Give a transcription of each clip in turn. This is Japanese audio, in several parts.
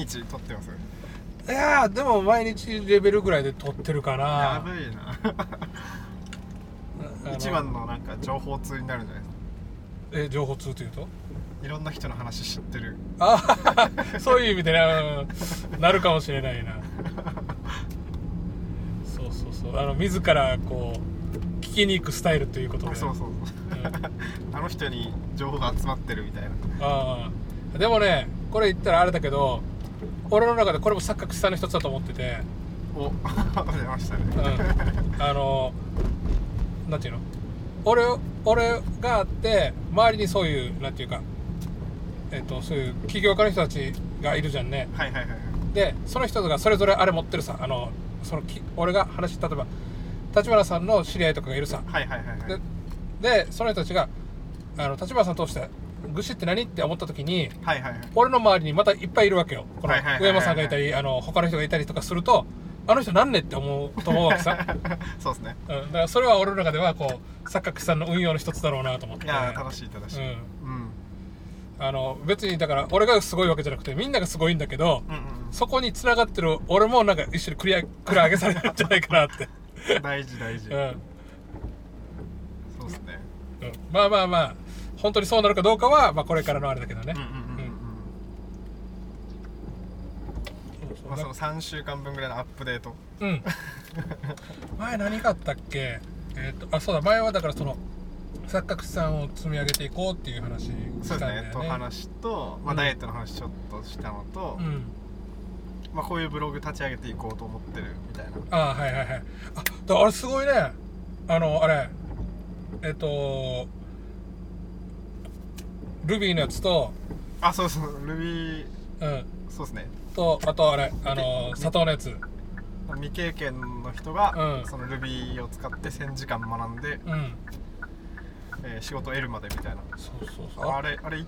日撮ってます？いやーでも毎日レベルぐらいで撮ってるかな。やばいな。一番のなんか情報通になるんじゃないですえ情報通というと？かいろんな人の話知ってる。あそういう意味でね、うんなるかもしれないな。そうそうそう。あの自らこう聞きに行くスタイルということで。そうそうそう。うん。あの人に情報が集まってるみたいな。ああ。でもねこれ言ったらあれだけど俺の中でこれも錯覚したの一つだと思ってて、お 出ましたね。うん、あのなんていうの？俺俺があって周りにそういうなんていうかえっとそういう起業家の人たちがいるじゃんね。はいはいはいはい。でその人がそれぞれあれ持ってるさあのそのき俺が話例えば立花さんの知り合いとかがいるさ。はいはいはいはい。ででその人たちがあの立花さん通して愚痴って何って思った時にはいはいはい。俺の周りにまたいっぱいいるわけよ。この上山さんがいたりあの他の人がいたりとかするとあの人なんねって思うと思うわけさ、そうですね。うん、だからそれは俺の中ではこう錯覚さんの運用の一つだろうなと思って。いやー正しい正しい、うん。うん、あの別にだから俺がすごいわけじゃなくてみんながすごいんだけど、うんうんそこに繋がってる俺もなんか一緒に繰り上げ 繰り上げされるんじゃないかなって、うん大事大事、うん。そうですね。うん、まあまあまあ本当にそうなるかどうかは、まあ、これからのあれだけどね。うんうんうんうん。うん。その3週間分ぐらいのアップデート。うん。前何があったっけ？えっ、とあそうだ。前はだからその錯覚資産を積み上げていこうっていう話しそうたんだよね。ですね。と話と、まあ、うん。ダイエットの話ちょっとしたのと、うん。まあ、こういうブログ立ち上げていこうと思ってるみたいな。あはいはいはい。あだあれすごいね。あのあれ。えっ、とルビーのやつとあそうそうルビーうん。そうですね。とあとあれあの砂糖のやつ。未経験の人が、うん。その Ruby を使って1000時間学んで、うん。えー仕事を得るまでみたいな。そうそうそう。あれあれい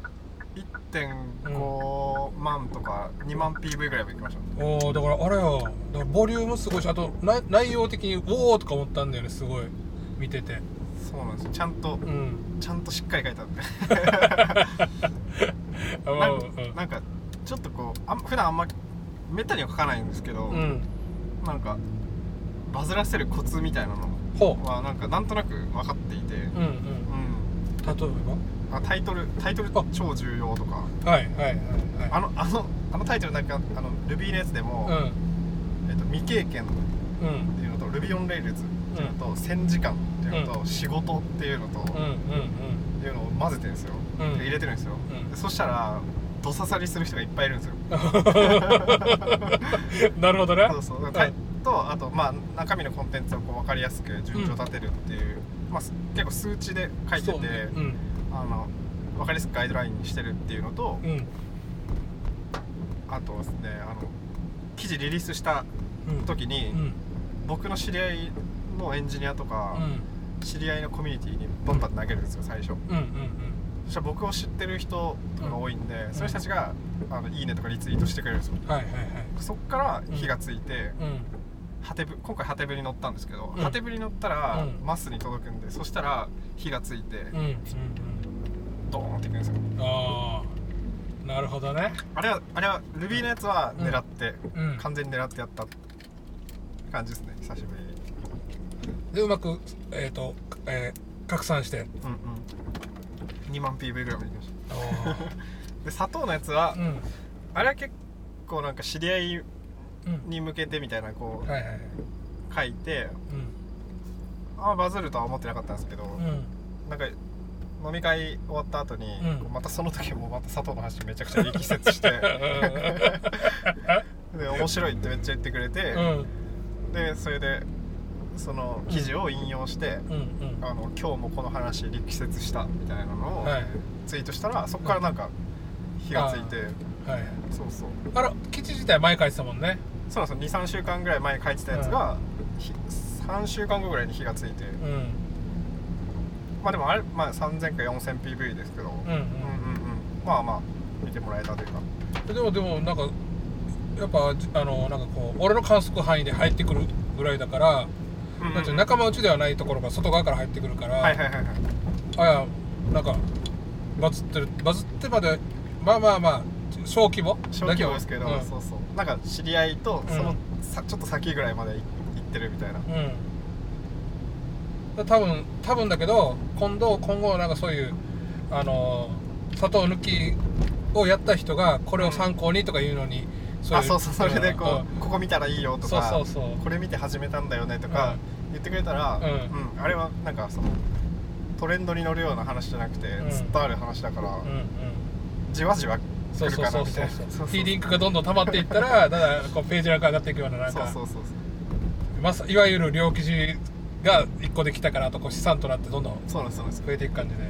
1.5万とか2万 PV ぐらいまでいきましたおおだからあれよだからボリュームすごいしあとな内容的におおとか思ったんだよねすごい。見ててそうなんです。よちゃんとうん。ちゃんとしっかり書いて あってなんかちょっとこうあん普段あんまめったには書かないんですけど、うん。うんなんかバズらせるコツみたいなのほはなんかなんとなく分かっていて、ううんうん。うん。例えあタイトルタイトルあ。超重要とか。ばはいはいはいはい。あのあのあのタイトルなんかあの Ruby のやつでも、えっと、未経験っうんうん。ていうのと Ruby on Rails っていうのと、1000時間いうのと、仕事っていうのと、いうのを混ぜてるんですよ、うん。で入れてるんですよ、うん。でそしたらドササリする人がいっぱいいるんですよ。う んなるほどね。そうそう。タイとあとまあ中身のコンテンツをこう分かりやすく順序立てるっていう、まあ、す結構数値で書いてて、ね。うん。あの分かりやすくガイドラインにしてるっていうのと、うん。あとですねあの記事リリースしたうん時に、うん。僕の知り合いのエンジニアとか、知り合いのコミュニティにバンバン投げるんですよ最初。うんうんそしたら僕を知ってる人とかが多いんで、そういう人たちがあのいいねとかリツイートしてくれるんですよ。はいはいはい。そっから火がついて、うんハテブ今回ハテブに乗ったんですけど、うん。ハテブに乗ったら、うん。マスに届くんでそしたら火がついて、うんうんうん。ドーンっていくんですよ。ああなるほどね。あれはあれは Ruby のやつは狙って、うん。完全に狙ってやった感じですね久しぶりにでうまくえっ、と、えー拡散して。うんうん。2万 PV ぐらいまでいきましあた で砂糖のやつは、ーうん。あれは結構なんか知り合いうん。に向けてみたいなこうはいはいはい。書いてあんまバズるとは思ってなかったんですけど、うん。うんなんか飲み会終わった後に、うん。またその時もまた佐藤の話めちゃくちゃ力説して で面白いってめっちゃ言ってくれて、うん。でそれでその記事を引用して、うんうん。あの今日もこの話力説したみたいなのをはい。ツイートしたら、そこからなんか火がついて、はい。そうそう。あら記事自体前書いてたもんね。そうなんですよ23週間ぐらい前に書いてたやつが、ひ3週間後ぐらいに火がついて、うん。まあでもあれ、まあ、3000か 4000PV ですけど、うんうん。うんうんうん。まあまあ見てもらえたというか。でもでもなんかやっぱじあのなんかこう俺の観測範囲で入ってくるぐらいだから、なんていうの仲間内ではないところが外側から入ってくるから、はいはいはいはい。あやなんかバズってるバズってまでまあまあまあ小規模？小規模ですけど、うん。そうそう。なんか知り合いとその、うんさちょっと先ぐらいまで行ってるみたいな。うん。多分多分だけど今度今後なんかそういうあの砂糖抜きをやった人がこれを参考にとかいうのに、そあそうそうそれでこう、んここ見たらいいよとそうかそうそう。これ見て始めたんだよねとか言ってくれたら、うん。うんあれはなんかそのトレンドに乗るような話じゃなくて、うん。ずっとある話だから、うん。うん。じわじわ来るそうそうそうそう。そうそうフィーリングがどんどん溜まっていったらだからこうページランク上がっていくようななんかそうそうそう。そうまさいわゆる両記事が1個できたからあとこう資産となってどんどん増えていく感じで。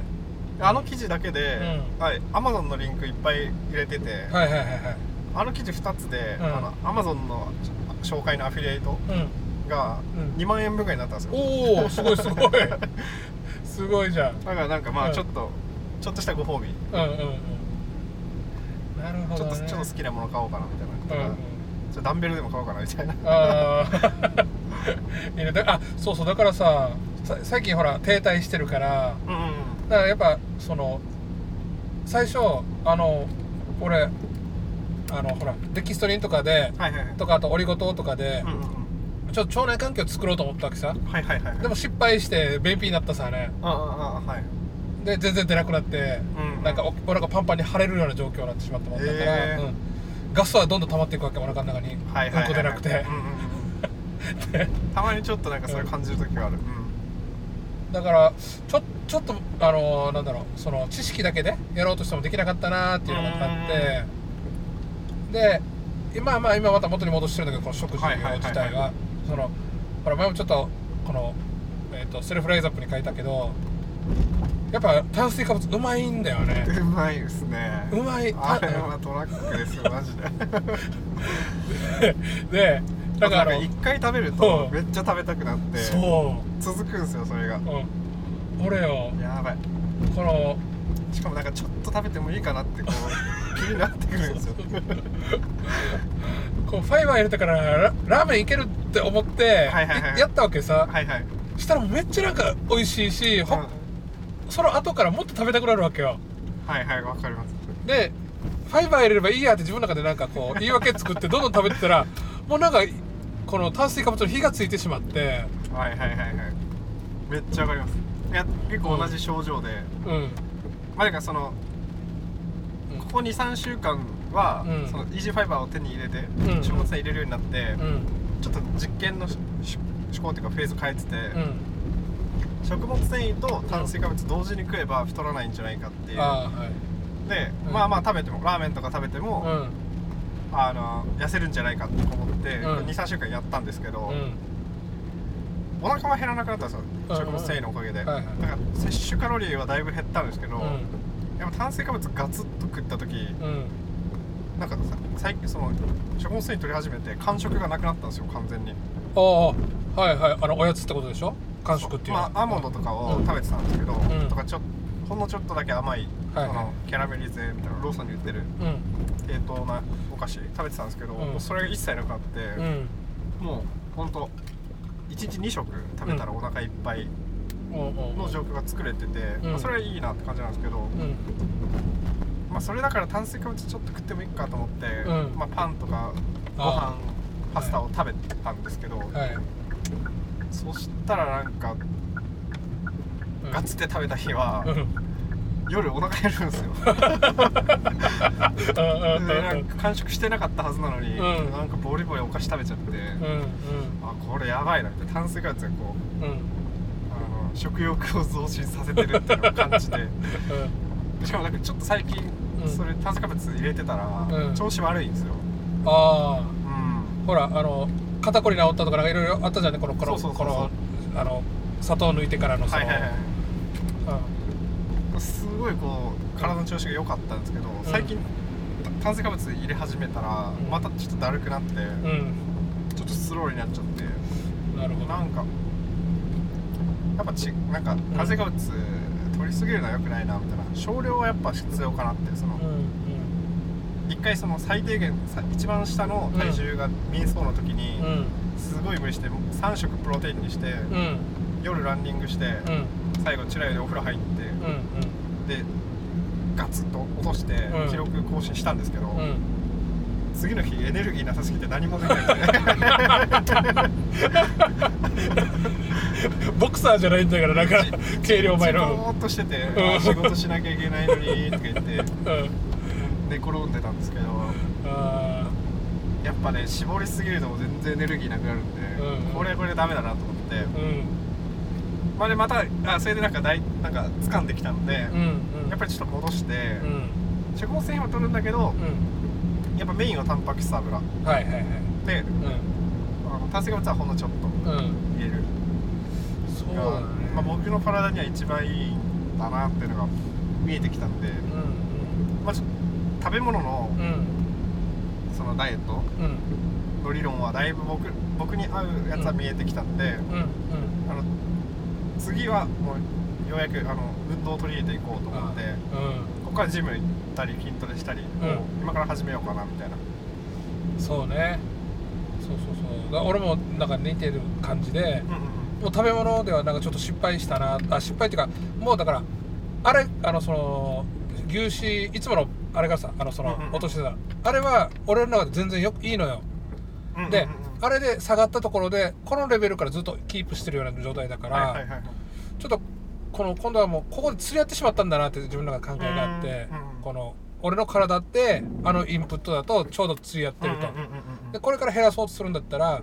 あの記事だけで、うはい、Amazon のリンクいっぱい入れてて、はいはいはいはいあの記事2つで、うん。あの Amazon の紹介のアフィリエイトうん。がうん。2万円分ぐらいになったんですよ、おおすごいすごい。すごいじゃん。だからなんかまうん。あちょっと、ちょっとしたご褒美。うんうんうん。なるほちょっとどねちょっと好きなもの買おうかなみたいな、うんうん。ダンベルでも買おうかなみたいな。あ あいあそうそう。だからささ最近ほら停滞してるからうんうん。だからやっぱその最初あの俺あのほらデキストリンとかではいはいはい。とかあとオリゴ糖とかでうんうんうん。ちょっと腸内環境を作ろうと思ったわけさ。はいはいはいでも失敗して便秘になったさね。ああああはい。で全然出なくなって、うんなんかおお腹パンパンに腫れるような状況になってしまったもんだから、うん、ガスはどんどん溜まっていくわけお腹の中に、はいはいはいうんこ出なくて、うんうんうん。たまにちょっとなんかそれ感じる時がある、うん。だからちょちょっとあのなんだろうその知識だけでやろうとしてもできなかったなっていうのがあってで今まあ今また元に戻してるんだけどこの食事自体はそのほら前もちょっとこの、えー、とセルフライズアップに書いたけどやっぱ炭水化物うまいんだよね。うまいですね。うまい。あれはトラックですよマジで。でだから一回食べるとめっちゃ食べたくなってそ続くんですよそれが。う、うん、俺よやばい。このしかもなんかちょっと食べてもいいかなってこう気になってくるんですよ。こうファイバー入れたからララーメンいけるって思って、はいはいはい。やったわけさ、はいはい、したらめっちゃなんか美味しいし、ほうん。その後からもっと食べたくなるわけよ。はいはいわかります。でファイバー入れればいいやって自分の中でなんかこう言い訳作ってどんどん食べてたらもうなんかこの炭水化物の火がついてしまって。はいはいはいはい。めっちゃわかります。いや結構同じ症状で、うんまあだからそのここ23週間は、うん。そのイージーファイバーを手に入れて、ん。食物繊維入れるようになって、うん。ちょっと実験のしし思考っていうかフェーズ変えてて、うん。食物繊維と炭水化物同時に食えば太らないんじゃないかっていう。ああはい。で、うん。まあまあ食べてもラーメンとか食べても、うん。あの痩せるんじゃないかって思って、うん。23週間やったんですけど、うんお腹は減らなくなったんですよ、うん食物繊維のおかげで、はいはいだから摂取カロリーはだいぶ減ったんですけど、うんやっぱ炭水化物ガツッと食った時うんなんかさ最近その食物繊維取り始めて間食がなくなったんですよ完全に。ああはいはい。あのおやつってことでしょ？間食っていうのは。まあアーモンドとかをうん食べてたんですけど、んとかちょほんのちょっとだけ甘い、はいはいキャラメリゼみたいなローソンに売ってるうん。低糖なお菓子食べてたんですけど、それが一切なくなって、うん。もうほんと1日2食食べたらお腹いっぱいの状況が作れてて、うん。まあ、それはいいなって感じなんですけど、うん。まあ、それだから炭水化物ちょっと食ってもいいかと思って、うん。まあ、パンとかごあ飯パスタを食べたんですけど、はい。そしたらなんかうん。ガツって食べた日は、うん夜お腹減るんですよ。でなんか完食してなかったはずなのに、うん。なんかボリボリお菓子食べちゃって、うんうんあこれやばいなって炭水化物がこううん。うんあの食欲を増進させてるっていうのを感じて。しかもなんかちょっと最近、うん。それ炭水化物入れてたら、うん。調子悪いんですよ。ああ。うん。ほらあの肩こり治ったとかなんかいろいろあったじゃんねこのこのあの砂糖抜いてからのその。はいはいはい。すごいこう体の調子が良かったんですけど、最近炭水化物入れ始めたら、うん。またちょっとだるくなって、ちょっとスローになっちゃってなるほど。なんかやっぱちなんか炭水化物取りすぎるのは良くないなみたいな。少量はやっぱ必要かなってそのうん一回その最低限さ一番下の体重が見えそうな時に、すごい無理して3食プロテインにして、うん。夜ランニングして、うん。最後チラヨでお風呂入って、うんでガツッと落としてうん。記録更新したんですけど、次の日エネルギーなさすぎて何もできない ボクサーじゃないんだからなんか軽量前ぼのーっとしてて、仕事しなきゃいけないのにとか言ってうん。寝転んでたんですけど。あやっぱね絞りすぎると全然エネルギーなくなるんで、うん。これはこれでダメだなと思って、まあでまたあそれでなんかだいなんか掴んできたので、うんうん。やっぱりちょっと戻して、うん。食物繊維は取るんだけどうん。やっぱメインはタンパク質油。はいはいはい。でうあの炭水化物はほんのちょっと入れる。そうがだね。まあ、僕の体には一番いいんだなっていうのが見えてきたんで、うんまあ、食べ物のそのダイエットうん。の理論はだいぶ僕僕に合うやつは見えてきたんで、あの次はもうようやくあの運動を取り入れていこうと思って、ここからジム行ったり筋トレしたり、今から始めようかなみたいな。うんそうね。そうそうそう。俺もなんか似てる感じでもう食べ物ではなんかちょっと失敗したな。あ失敗っていうかもうだからあれあのその牛脂いつものあれがさあのその落としてた。あれは俺の中で全然よくいいのよ。であれで下がったところでこのレベルからずっとキープしてるような状態だから、はいはいはいはい。ちょっとこの今度はもうここで釣り合ってしまったんだなって自分の中で考えがあってうんうんこの俺の体ってあのインプットだとちょうど釣り合ってると。うんうんでこれから減らそうとするんだったら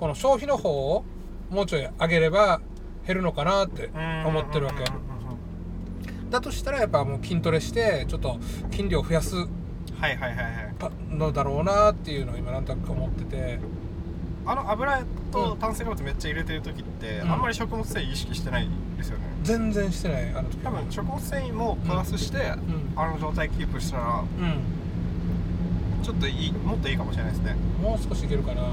この消費の方をもうちょい上げれば減るのかなって思ってるわけ。だとしたらやっぱもう筋トレしてちょっと筋量を増やすはいはいはいはい。のだろうなっていうのを今なんとなく思っててあの油うんと炭水化物めっちゃ入れてる時って、うん。あんまり食物繊維意識してないですよね。全然してないあの時。多分食物繊維もプラスして、うん。あの状態キープしたらうん。ちょっといいもっといいかもしれないですね。もう少しいけるかな。うん、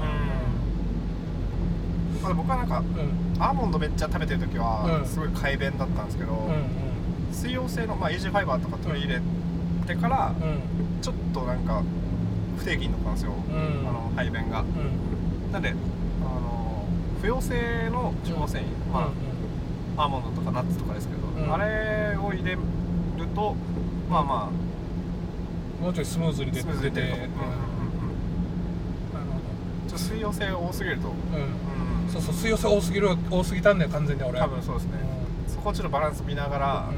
まあ、僕はなんかうん。アーモンドめっちゃ食べてる時うん。はすごい快便だったんですけど、うん水溶性の、まあ、イージーファイバーとか取り入れてからちょっとなんか不定期になったんですよ、うん。あの排便が。うんなんであの不溶性の繊維、まあ、アーモンドとかナッツとかですけど、うん。あれを入れるとまあまもうちょいスムーズに出てに出てると、水溶性が多すぎると、うん。うんそうそう水溶性多すぎる多すぎたんだよ完全に俺多分そうですね、そこをちょっとバランス見ながら、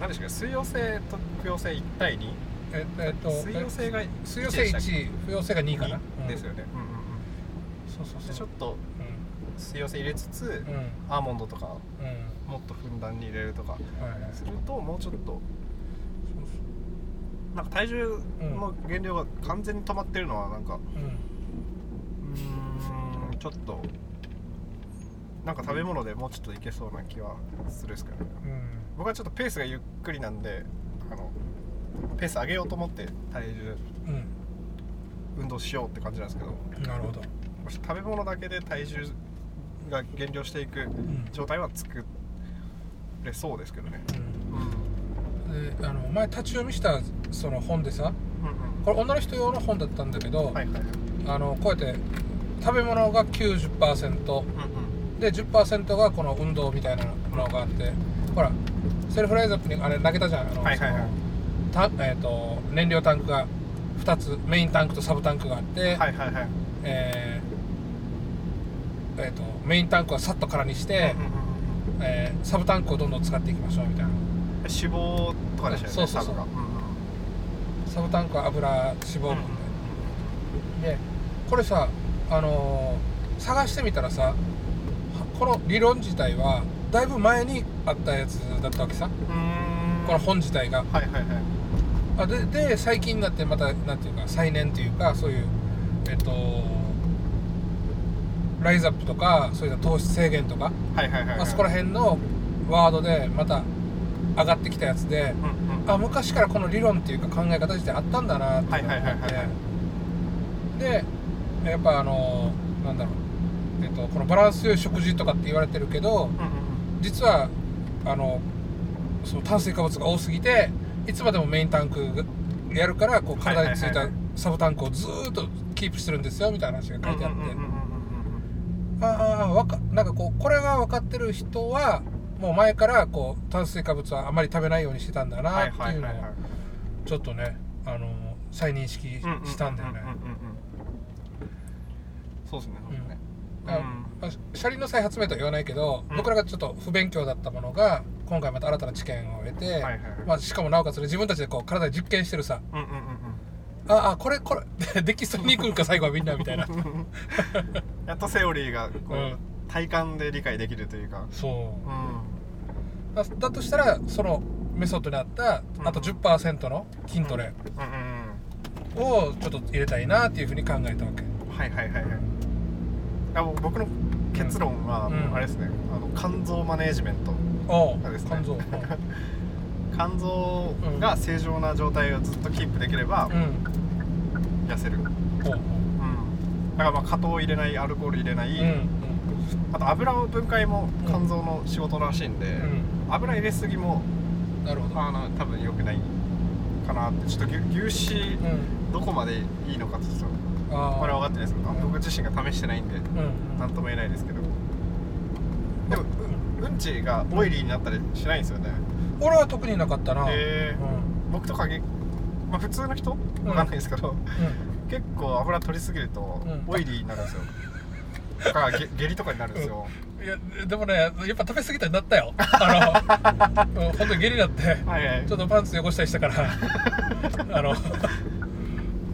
何でしたっけ？水溶性と不溶性1対2ええっと水溶性が水溶性1不溶性が2かな、うん。ですよね、うんうんそうそうう。ん、でちそうょっと水溶性入れつつ、うん。うんアーモンドとかうん。もっとふんだんに入れるとかするともうちょっとなんか体重の減量が完全に止まってるのはなんかうん。ちょっとなんか食べ物でもうちょっといけそうな気はするんですけどね。うん。僕はちょっとペースがゆっくりなんであのペース上げようと思って体重うん運動しようって感じなんですけどうん。なるほど。もし食べ物だけで体重が減量していくん。状態は作れそうですけどね。うん。うん。であの前立ち読みしたその本でさうんうん。これ女の人用の本だったんだけど、はいはいはい。あのこうやって食べ物が90%うんうん。で10%がこの運動みたいなのがあってほらセルフライズアップにあれ投げたじゃん。あの、はいはいはいたえー、と燃料タンクが2つメインタンクとサブタンクがあって、はいはいはい。えーえーとメインタンクはさっと空にして、うんうんえーサブタンクをどんどん使っていきましょうみたいな。脂肪とかでしたよねそうそうそう。サブが。うんうん。サブタンクは油脂肪分うんで、でこれさあのー探してみたらさはこの理論自体はだいぶ前にあったやつだったわけさ。この本自体が。はいはいはいあでで最近になってまたなんていうか再燃というかそういうえっとライズアップとかそういう糖質制限とか、はいはいはいはい。あそこら辺のワードでまた上がってきたやつでうんうん。あ昔からこの理論っていうか考え方自体あったんだなってはいはいはいはい思ってでやっぱあのなんだろう、えっと、このバランス良い食事とかって言われてるけどうんうん。実はあのその炭水化物が多すぎていつまでもメインタンクやるからこう体についたサブタンクをずーっとキープしてるんですよみたいな話が書いてあって、うんうんうんうんうんああわかなんかこうこれが分かってる人はもう前からこう炭水化物はあまり食べないようにしてたんだなはいっていうのをちょっとねあの再認識したんだよね。うう。うんうんうんうん。そうですねそうですね。あまあ車輪の再発明とは言わないけど、うん。僕らがちょっと不勉強だったものが今回また新たな知見を得て、はいはいはい。まあ、しかもなおかつ自分たちでこう体で実験してるさ。うんうんうんああこれこれできそうにいくんか最後はみんなみたいな。う んやっとセオリーがこう、うん。体感で理解できるというか。そう。うん。だだとしたらそのメソッドにあったあとうん10%の筋トレうん。うんうんをちょっと入れたいなっていうふうに考えたわけ。はいはいはいはい。あ僕の結論は、うん。あれですね。あの肝臓マネージメントね。肝臓肝臓が正常な状態をずっとキープできればうん。痩せる、うん、だからまあ果糖を入れないアルコール入れない、うんあと油の分解も肝臓の仕事らしいんで、うん。油入れすぎもうんなるほど。あの多分良くないかなって。ちょっと牛牛脂うん。どこまでいいのかちょっとあこれは分かってないですけどうん。僕自身が試してないんでうん。何とも言えないですけど。でもううんちがオイリーになったりしないんですよね。俺は特になかったな。へー。うん。僕とかげ、まあ、普通の人？うん。分かんないですけど、うん。結構油取りすぎるとうん。オイリーになるんですよ、とかげ下痢とかになるんですよ、いやでもねやっぱ食べ過ぎたになったよ。あの うん本当に下痢になってはいはい。ちょっとパンツ汚したりしたから。あの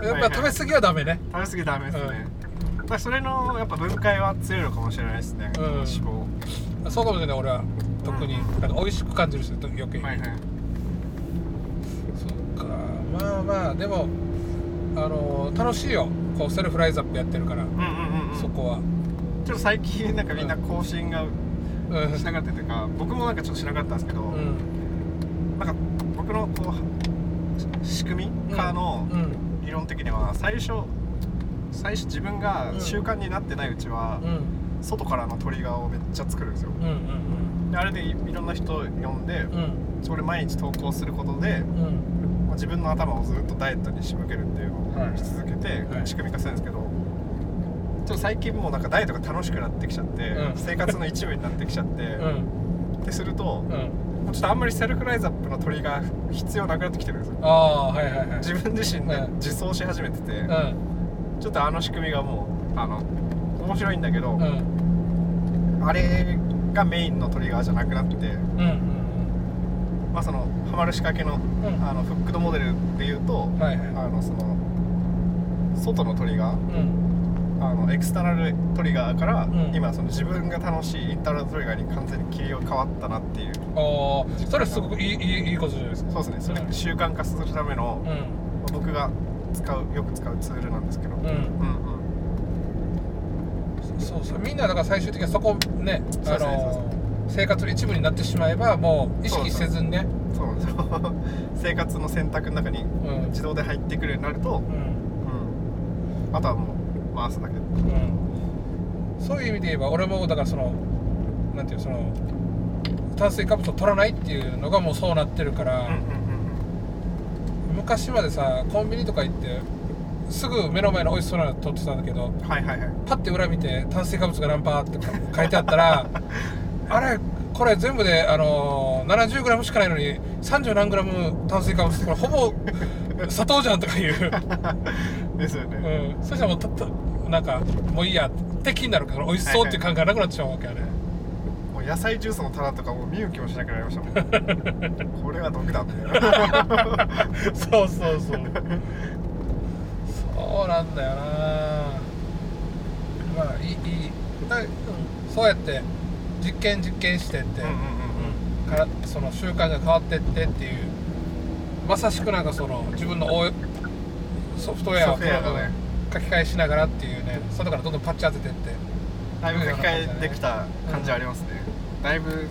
やっぱ食べ過ぎはダメね。食べ過ぎダメですね、だからそれのやっぱ分解は強いのかもしれないですね、うん。脂肪そうかもしれない俺は。特に。なんか美味しく感じるし余計に、はいはい。そっか。まあまあでもあの楽しいよ。こうセルフライズアップやってるから、うんうんうんうん。そこは。ちょっと最近なんかみんな更新がうん。しなかったというか僕もなんかちょっとしなかったんですけど、うん。なんか僕のこうし仕組みからのうん。理論的には最初最初自分が習慣になってないうちはうん外からのトリガーをめっちゃ作るんですよ。うんうんであれでいいろんな人を呼んでうん。うんそれ毎日投稿することでうん。まあ自分の頭をずっとダイエットに仕向けるっていうのはい。をし続けてはい。仕組み化するんですけどちょっと最近もうなんかダイエットが楽しくなってきちゃってうん。生活の一部になってきちゃってうん。ってするとうん。もうちょっとあんまりセルフライズアップのトリガー必要なくなってきてるんですよ。はいはいはい。自分自身でうん自走し始めててうん。ちょっとあの仕組みがもうあの面白いんだけどうん。あれがメインのトリガーじゃなくなってうんうんまあそのハマる仕掛けのうん。あのフックドモデルでいうとはいはい。あのその外のトリガーうん。あのエクスタナルトリガーから、ん。今その自分が楽しいインターナルトリガーに完全に切り替わったなっていう。ああそれすごくいいいいことじゃないですか。そうですね。それうん。習慣化するための、僕が使うよく使うツールなんですけど、うんうん。うんそうそう。みんなだから最終的にはそこねあの生活の一部になってしまえばもう意識せずにね。そうなんですよ生活の選択の中にうん。自動で入ってくるようになると、うん。うん、あとはもう回すだけ。うん。そういう意味で言えば俺もだからそのなんていうその炭水化物を取らないっていうのがもうそうなってるから、うんうんうん。昔までさコンビニとか行ってすぐ目の前の美味しそうなの取ってたんだけどうんはいはいはい。パッて裏見て炭水化物が何パーって書いてあったら あれこれ全部で、あのー、70g しかないのに30何 g 炭水化物これほぼ砂糖じゃんとかいう、ですよね、うん、そしたらもうたったなんかもういいやって気になるから美味しそうっていう感覚がなくなっちゃうわけあれ、もう野菜ジュースの棚とかもう見向きもしなくなりましたもん。これは毒だみたいなそうそうそうそうなんだよな。まあいいいいだうんそうやって実験実験してって、うんうんうんうん。からその習慣が変わってってっていうまさしくなんかその自分のソフトウェアを書き換えしながらっていうね外からどんどんパッチ当ててって。だいぶ書き換えできた感じありますね、だいぶ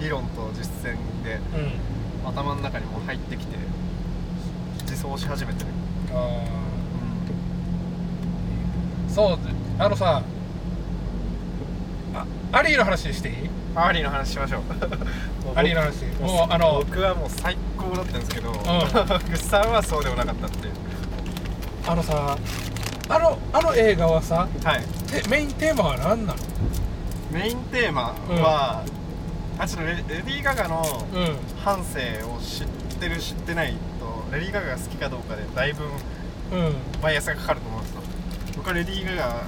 理論と実践でうん。頭の中にも入ってきて自走し始めてる、あーそうあのさあアリーの話していい？アリーの話しましょう。アリーの話もうあの僕はもう最高だったんですけど、うん、グッさんはそうでもなかったってあのさあのあの映画はさ、はい、メインテーマは何なの？メインテーマは、うん、あちょっとレレディー・ガガの半生を知ってる知ってないとレディー・ガガが好きかどうかでだいぶバイアスがかかると思うんですよ僕はレディー・ガガを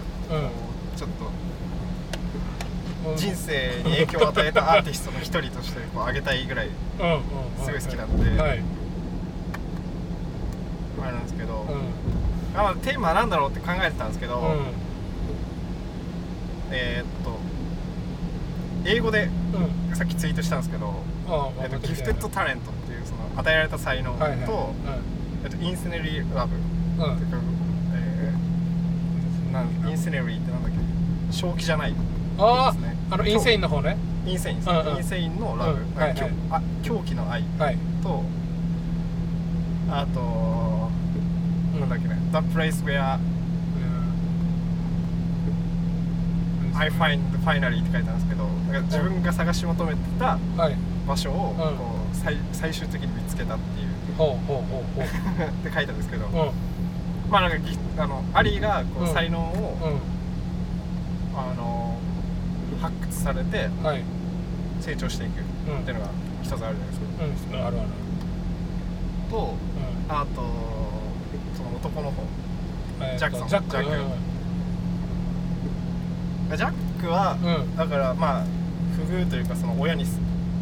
ちょっと人生に影響を与えたアーティストの一人としてこう挙げたいぐらいすごい好きなんで、はい、あれなんですけど、うん、あテーマは何だろうって考えてたんですけど、うん、えー、っと英語で、さっきツイートしたんですけど、えっと、ギフテッドタレントっていうその与えられた才能と、はいはい。えっと、インセネリーラブ、うん、っていうか、えー、なんインセネリーってなんだっけ？正気じゃない。ああ、ね、あのインセインの方ね。インセイン、うんうん、インセインのラブ、うんはいはい、あ狂気の愛。と、はい、あと、なんだっけね？The place where I find finally って書いてあるんですけど自分が探し求めてた場所をこう最最終的に見つけたっていう。ほうほうほうほう。って書いたんですけど、まあなんかあのアリーがこう才能を、あの発掘されて、成長していくっていうのが一つあるじゃないですか、うん、あるあると、あとその男の方、ジャックソンジャック。ジャック。は、うん、だからまあ不遇というかその親に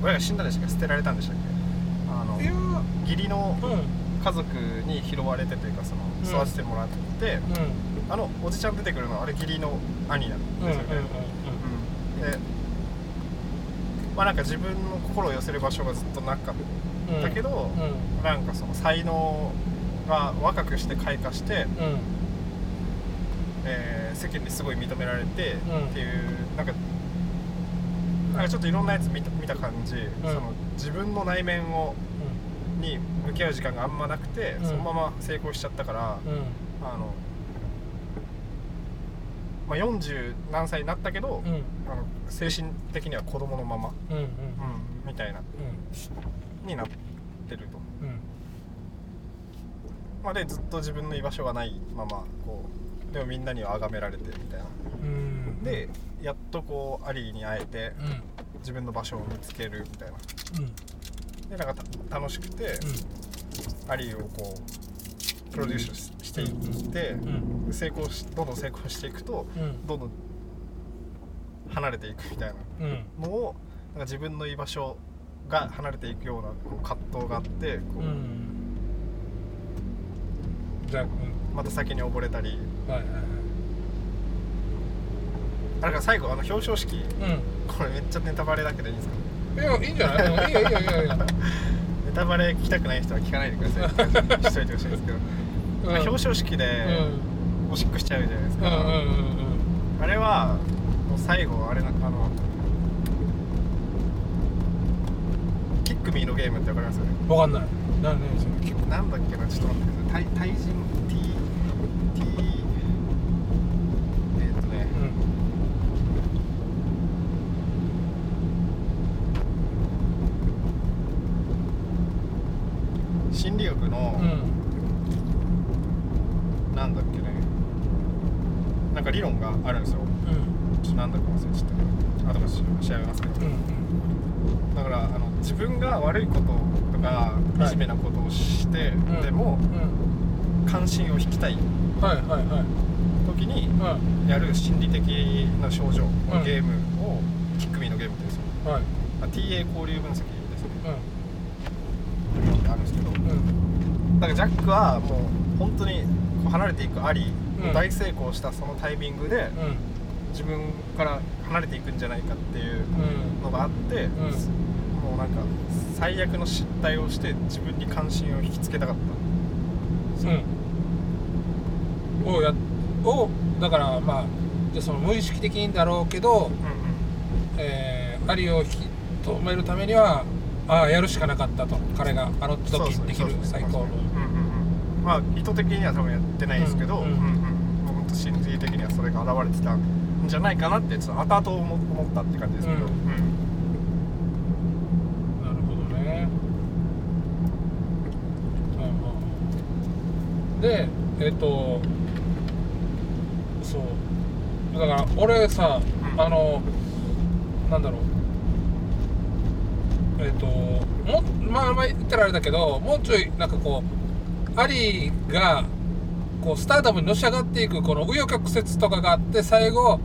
親が死んだでしたっけ？捨てられたんでしたっけ？あの義理の家族に拾われてというかその育ててもらって、うん、あのおじちゃん出てくるのはあれ義理の兄なんで。すよね、でまあなんか自分の心を寄せる場所がずっとなかったけど、うん、なんかその才能が若くして開花して、うん。えー、世間ですごい認められて、っていうなんかなんかちょっといろんなやつ見た見た感じ、その自分の内面を、に向き合う時間があんまなくて、そのまま成功しちゃったから、あのまあ、40何歳になったけど、あの精神的には子供のまま、うんみたいな、になってると。まあ、でずっと自分の居場所がないままこうでもみんなには崇められてみたいな、うん、でやっとこうアリーに会えて、うん、自分の場所を見つけるみたいな、うん、でなんか楽しくて、アリーをこうプロデュースしていって、成功しどんどん成功していくと、どんどん離れていくみたいなのを、なんか自分の居場所が離れていくようなこう葛藤があってこう、じゃあ、また先に溺れたり。はいはいはい。あれから最後あの表彰式、うん、これめっちゃネタバレだけどいいんですか？いやいいんじゃない？いいよいいよいいよいいよ。ネタバレ聞きたくない人は聞かないでください。しといてほしいんですけど、うん、表彰式でおしっこしちゃうじゃないですか、あれはもう最後あれなんかあのキックミーのゲームってわかります？よねわかんない。なんなんだっけなちょっと待ってください。対人あるんですよ、うん、ちょっと何だか忘れちゃった後で調べますけど、うん、だからあの自分が悪いこととか惨めなことをして、はい、でも、うん、関心を引きたい。時にやる心理的な症状のゲームを、キックミーのゲームってですよ、はい、TA 交流分析ですね、うん、あるんですけど、だからジャックはもう本当に離れていくあり大成功したそのタイミングで、自分から離れていくんじゃないかっていうのがあって、もうなんか最悪の失態をして自分に関心を引きつけたかった。うん。をやをだからまあじゃその無意識的にだろうけど、うんうん、えー、アリを引き止めるためにはああやるしかなかったと。彼があの時できる最高の。まあ意図的には多分やってないですけど、うんうんうん。心理的にはそれが現れてたんん。じゃないかなってちょっと後々思ったって感じですけど、うん。うん、なるほどね、でえっ、ー、とそうだから俺さ、あのなん。だろうえっ、ー、ともまあまあ言ったらあれだけどもうちょいなん。かこうアリがこうスターダムにのし上がっていくこの紆余曲折とかがあって最後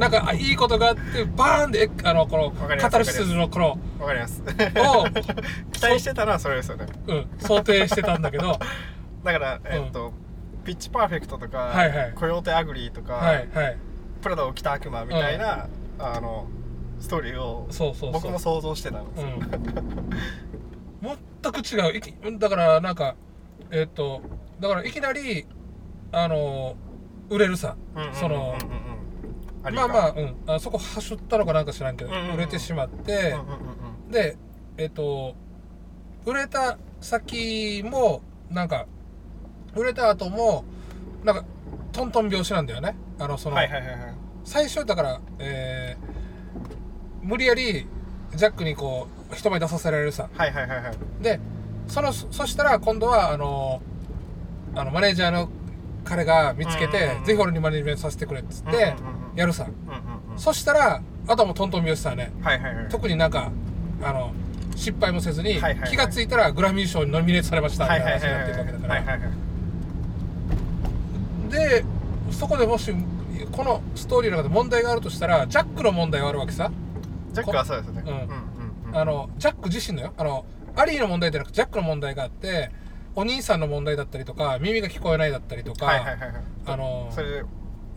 なんかいいことがあってバーンであのこのカタルシスのこのわかります。を期待してたのはそれですよね。うん想定してたんだけど。だからえっと、うん、 Pitch Perfect とか、はいはい、 Coyote Ugly とか、はいはい、プラダを着た悪魔みたいな、うん、あのストーリーを僕も想像してたんですよ、うん、全く違う。だからなんかえっ、とだからいきなりあの売れるさ、その、まあまあ、うん、あそこはしょったのかなんか知らんけど、売れてしまって、でえっ、と売れた先もなんか売れた後もなんかトントン拍子なんだよね。あのその、最初だからえー、無理やりジャックにこう人前出させられるさ、はいはいはいはい、でそのそしたら今度はあのあのマネージャーの彼が見つけて、ぜひ俺にマネージメントさせてくれっつってやるさ、そしたらあとはもうトントン拍子さね、はいはいはい、特になんかあの失敗もせずに、気が付いたらグラミー賞にノミネートされましたみたいな話になっていくわけだから、でそこでもしこのストーリーの中で問題があるとしたらジャックの問題があるわけさ。ジャックはそうですね、うんうんうん、あのジャック自身のよ。あのアリーの問題じゃなくてジャックの問題があってお兄さんの問題だったりとか耳が聞こえないだったりとか、はいはいはいはい、あのそれで、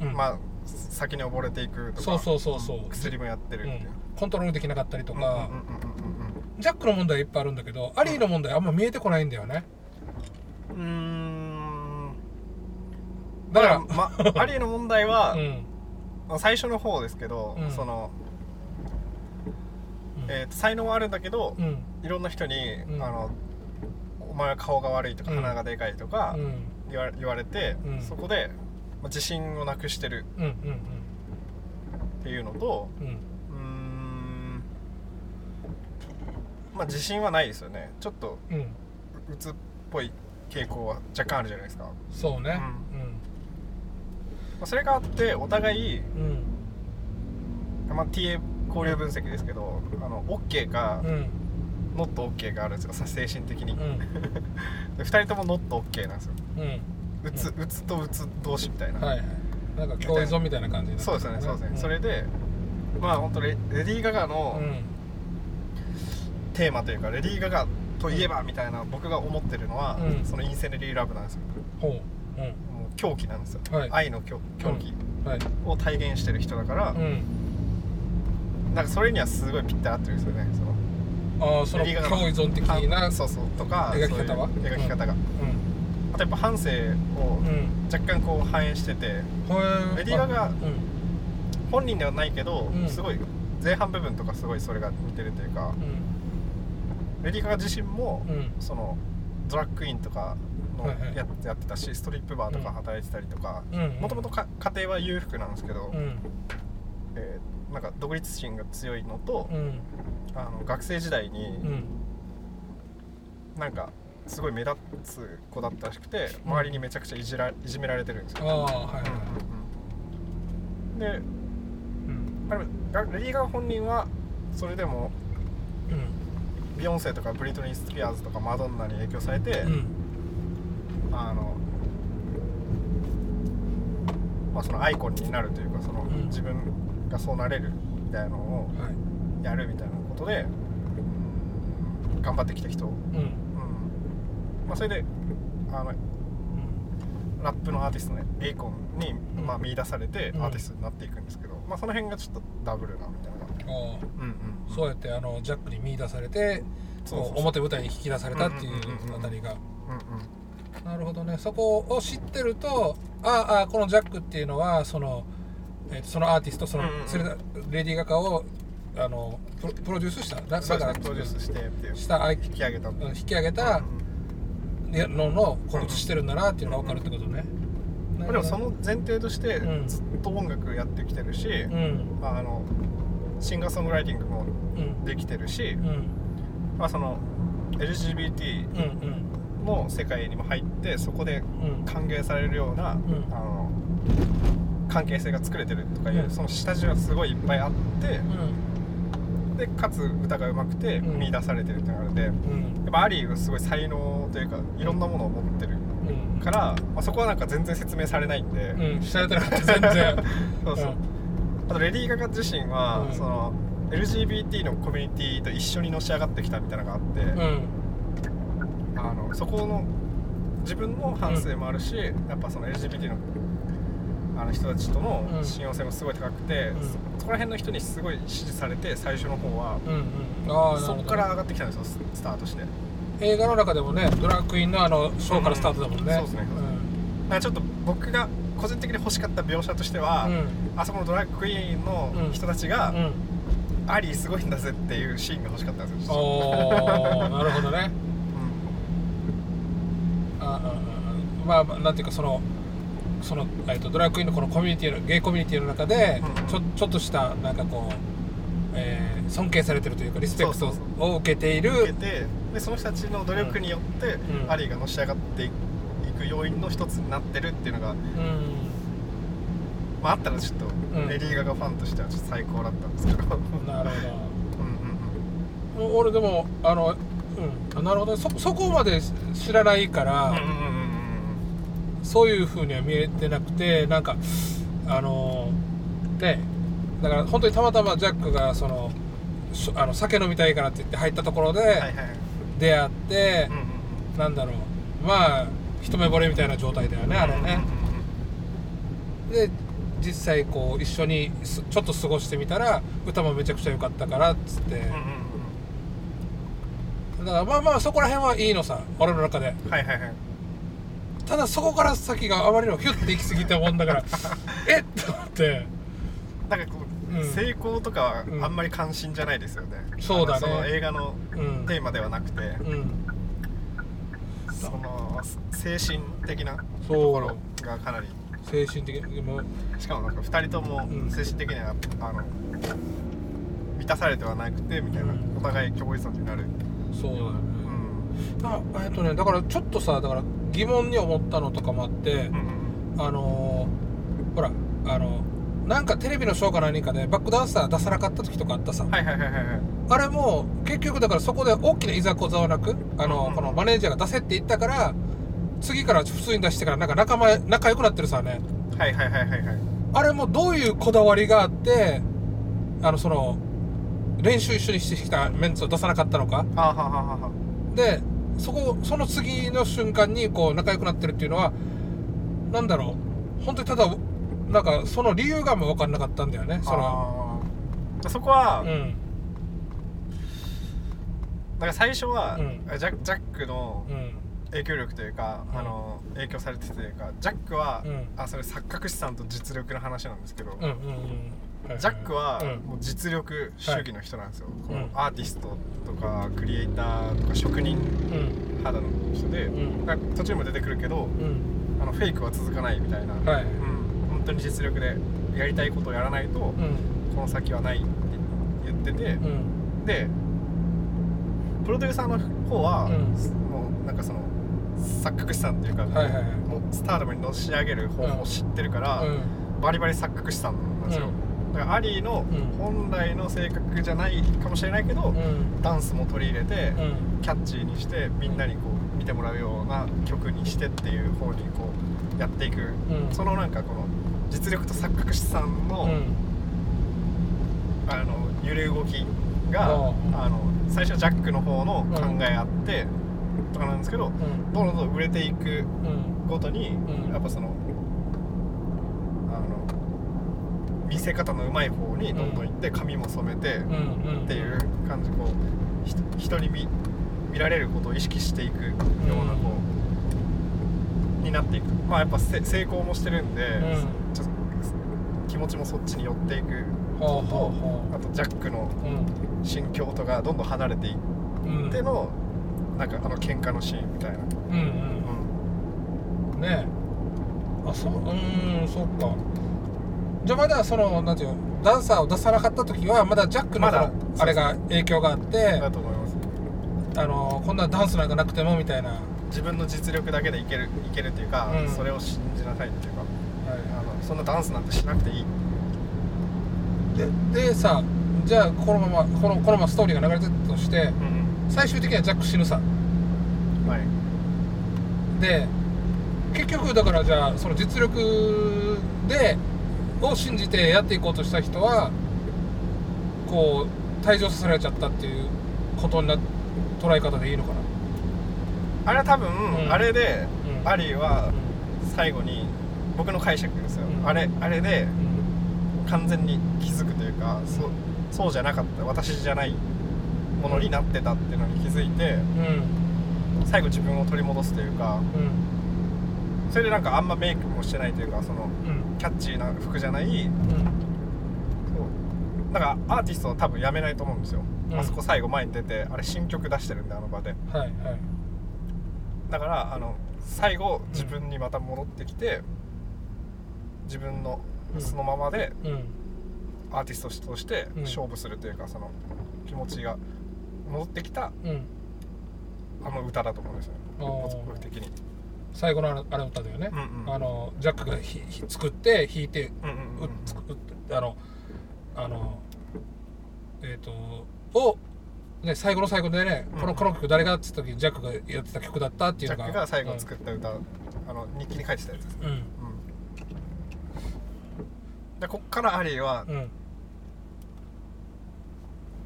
うん、まあ先に溺れていくとかそうそうそうそう。薬もやってる、う。ん、コントロールできなかったりとか、ジャックの問題いっぱいあるんだけど、アリーの問題あんま見えてこないんだよね。うん。だから、ま、アリーの問題は、うん、最初の方ですけど、うん、そのえーと、才能はあるんだけど、うん、いろんな人に、うん、あのお前は顔が悪いとか鼻がでかいとか言わ,、言われて、そこで、まあ、自信をなくしてる。っていうのとうん。まあ自信はないですよね。ちょっとうつっぽい傾向は若干あるじゃないですか。そうね、うん。まあ、それがあってお互い、うん。まあ、TA 交流分析ですけどあの OK か、うんノット OK があるんですよ。精神的に、うん、2人ともノット OK なんですよ、うん、うつうつとうつ同士みたいな、はいはい、なんか共依存みたいな感じで、ね、そうですねそうですね、うん、それでまあ本当レレディー・ガガのテーマというかレディー・ガガといえばみたいな僕が思ってるのは、そのインセネリー・ラブなんですよ。ほう、うん、もう狂気なんですよ、はい、愛の狂気。を体現してる人だから、うん。なんかそれにはすごいぴったり合ってるんですよねそのああその共依存的なそうそう。とか描き方は？描き方が、うん、あとやっぱ反省を若干こう反映してて、うん、レディー・ガガ、本人ではないけど、うん、すごい前半部分とかすごいそれが似てるというか、レディー・ガガ自身も、そのドラッグインとかのや,、やってたしストリップバーとか働いてたりとかもともと家庭は裕福なんですけど、えーなんか独立心が強いのと、うん、あの学生時代に、うん、なんかすごい目立つ子だったらしくて、周りにめちゃくちゃいじらいじめられてるんですよ。あはいで、うん、レディー・ガー本人はそれでも、うん、ビヨンセとかブリトニー・スピアーズとかマドンナに影響されて、うん、あのまあそのアイコンになるというかその、自分がそうなれるみたいなのをやるみたいなことで、うん、頑張ってきた人、うん。うん。まあ、それであの、ラップのアーティストのエイコンに、まあ、見出されてアーティストになっていくんですけど、まあ、その辺がちょっとダブルなみたいな、うんうん、そうやってあのジャックに見出されて表舞台に引き出されたっていうあたりが。なるほどね。そこを知ってるとああこのジャックっていうのはそのえー、そのアーティストその、それレディー・ガガをあのプロデュースしただだから。プロデュースしてした引き上げた。引き上げたのの告知してるんだなっていうのが分かるってことね、でもその前提としてずっと音楽やってきてるし、うん、あのシンガーソングライティングもできてるし、うん、まあ、その LGBT の世界にも入ってそこで歓迎されるような、あの関係性が作れてるとかいう、その下地はすごいいっぱいあって、でかつ歌がうまくて見出されてるっていうのがあるん。で、やっぱアリーはすごい才能というかいろんなものを持ってるから、まあ、そこはなんか全然説明されないんで、うん、されてなかった全然。そうそう、あとレディー・ガガ自身は、その LGBT のコミュニティと一緒にのし上がってきたみたいなのがあって、あのそこの自分の反省もあるし、やっぱその LGBT のあの人たちとの信用性もすごい高くて、うん、そこら辺の人にすごい支持されて最初の方は、うんうん、そこから上がってきたんですよスタートして。映画の中でもねドラッグクイーンのあのショーからスタートだもんね、うん、そうですね、だからちょっと僕が個人的に欲しかった描写としては、あそこのドラッグクイーンの人たちが、アリーすごいんだぜっていうシーンが欲しかったんですよ。おなるほどね、うん、ああまあなんていうかそのその、えーと、ドラッグクイーンのこのコミュニティのゲイコミュニティの中で、うん、ちょちょっとしたなんかこう、えー、尊敬されてるというかリスペクトを受けている受けてでその人たちの努力によって、うん、アリーがのし上がっていく要因の一つになってるっていうのが、うん、まああったらちょっと、レディー・ガガファンとしてはちょっと最高だったんですけど。なるほど、うんうん、俺でもあの、うん、なるほど。そそこまで知らないから、うんうんそういうふうには見えてなくてなんかあのねだから本当にたまたまジャックがそのあの酒飲みたいからって言って入ったところで出会って、なんだろう。まあ一目惚れみたいな状態だよねあれね。で実際こう一緒にちょっと過ごしてみたら歌もめちゃくちゃ良かったからっつって、だからまあまあそこら辺はいいのさ俺の中で。はいはいはいただそこから先があまりにもヒュッて行き過ぎたもんだから えっ？と思って。なんかこう、うん、成功とかはあんまり関心じゃないですよね、うん、そうだね。その映画のテーマではなくて、うん、その精神的なところがかなり。精神的にも。しかもなんか2人とも精神的には、あの満たされてはなくてみたいな、お互い共依存になる。そうだよね、うん、あえっとねだからちょっとさだから疑問に思ったのとかもあって、うん、あのー、ほらあのなんかテレビのショーか何かでバックダンサー出さなかった時とかあったさ、あれも結局だからそこで大きないざこざはなくあの、うん、このマネージャーが出せって言ったから次から普通に出してからなんか仲間仲良くなってるさね。はいはいはいはいはい。あれもどういうこだわりがあってあのその練習一緒にしてきたメンツを出さなかったのか。でそこその次の瞬間にこう仲良くなってるっていうのはなんだろう。本当にただなんかその理由がも分かんなかったんだよね。そのそこは、うん、なんか最初は、うん、ジャジャックの影響力というか、うん、あの影響されててというかジャックは、あそれ錯覚資産と実力の話なんですけど、うんうんうんジャックはもう実力主義の人なんですよ、このアーティストとかクリエイターとか職人肌の人で、途中も出てくるけど、あのフェイクは続かないみたいな、はい。うん、本当に実力でやりたいことをやらないと、この先はないって言ってて、でプロデューサーの方は、もうなんかその錯覚資産っていうか、もうスターダムにのし上げる方法を知ってるから、バリバリ錯覚資産なんですよ、だからアリーの本来の性格じゃないかもしれないけど、うん、ダンスも取り入れて、うん、キャッチーにしてみんなにこう見てもらうような曲にしてっていう方にこうやっていく、うん、そのなんかこの実力と錯覚資産の,、あの揺れ動きが、あの最初ジャックの方の考えあって、とかなんですけど、どんどん売れていくごとに、やっぱその見せ方のうまい方にどんどん行って髪も染めてっていう感じこう人に見見られることを意識していくようなこうになっていく。まあやっぱ成功もしてるんで、ちょっと気持ちもそっちに寄っていくのとあとジャックの心境とかどんどん離れていっての、なんかあの喧嘩のシーンみたいな。うん。うん、ねえ。あそううんそっかじゃあまだそのなんていうダンサーを出さなかった時はまだジャックの,、あれが影響があってだと思います。あのこんなダンスなんかなくてもみたいな。自分の実力だけでいけるいけるっていうか、うん、それを信じなさいっていうか、はい、あのそんなダンスなんてしなくていい。ででさじゃあこのままこのこのままストーリーが流れてたとして、うん、最終的にはジャック死ぬさ。はい。で結局だからじゃあその実力でを信じてやっていこうとした人はこう退場させられちゃったっていうことにな捉え方でいいのかな。あれは多分、うん、あれで、うん、アリーは最後に僕の解釈ですよ、うん、あれあれで、完全に気づくというか、そそうじゃなかった。私じゃないものになってたっていうのに気づいて、最後自分を取り戻すというか、それでなんかあんまメイクもしてないというかその、キャッチーな服じゃない、そう。だからアーティストは多分やめないと思うんですよ、あそこ最後前に出てあれ新曲出してるんであの場で、はいはい。だからあの最後自分にまた戻ってきて、自分のそのままで、アーティストとして勝負するというか、その気持ちが戻ってきた、あの歌だと思うんですよ。僕的に最後のあのあの歌だよね、うんうん、あのジャックがひひ作って弾いて、うんうんうん、あのあのえっ、ー、とをね、最後の最後でね、うん、このこの曲誰がっつった時ジャックがやってた曲だったっていうのがジャックが最後作った歌、うん、あの日記に書いてたやつです、うん、うん、でこっからアリーは、うん、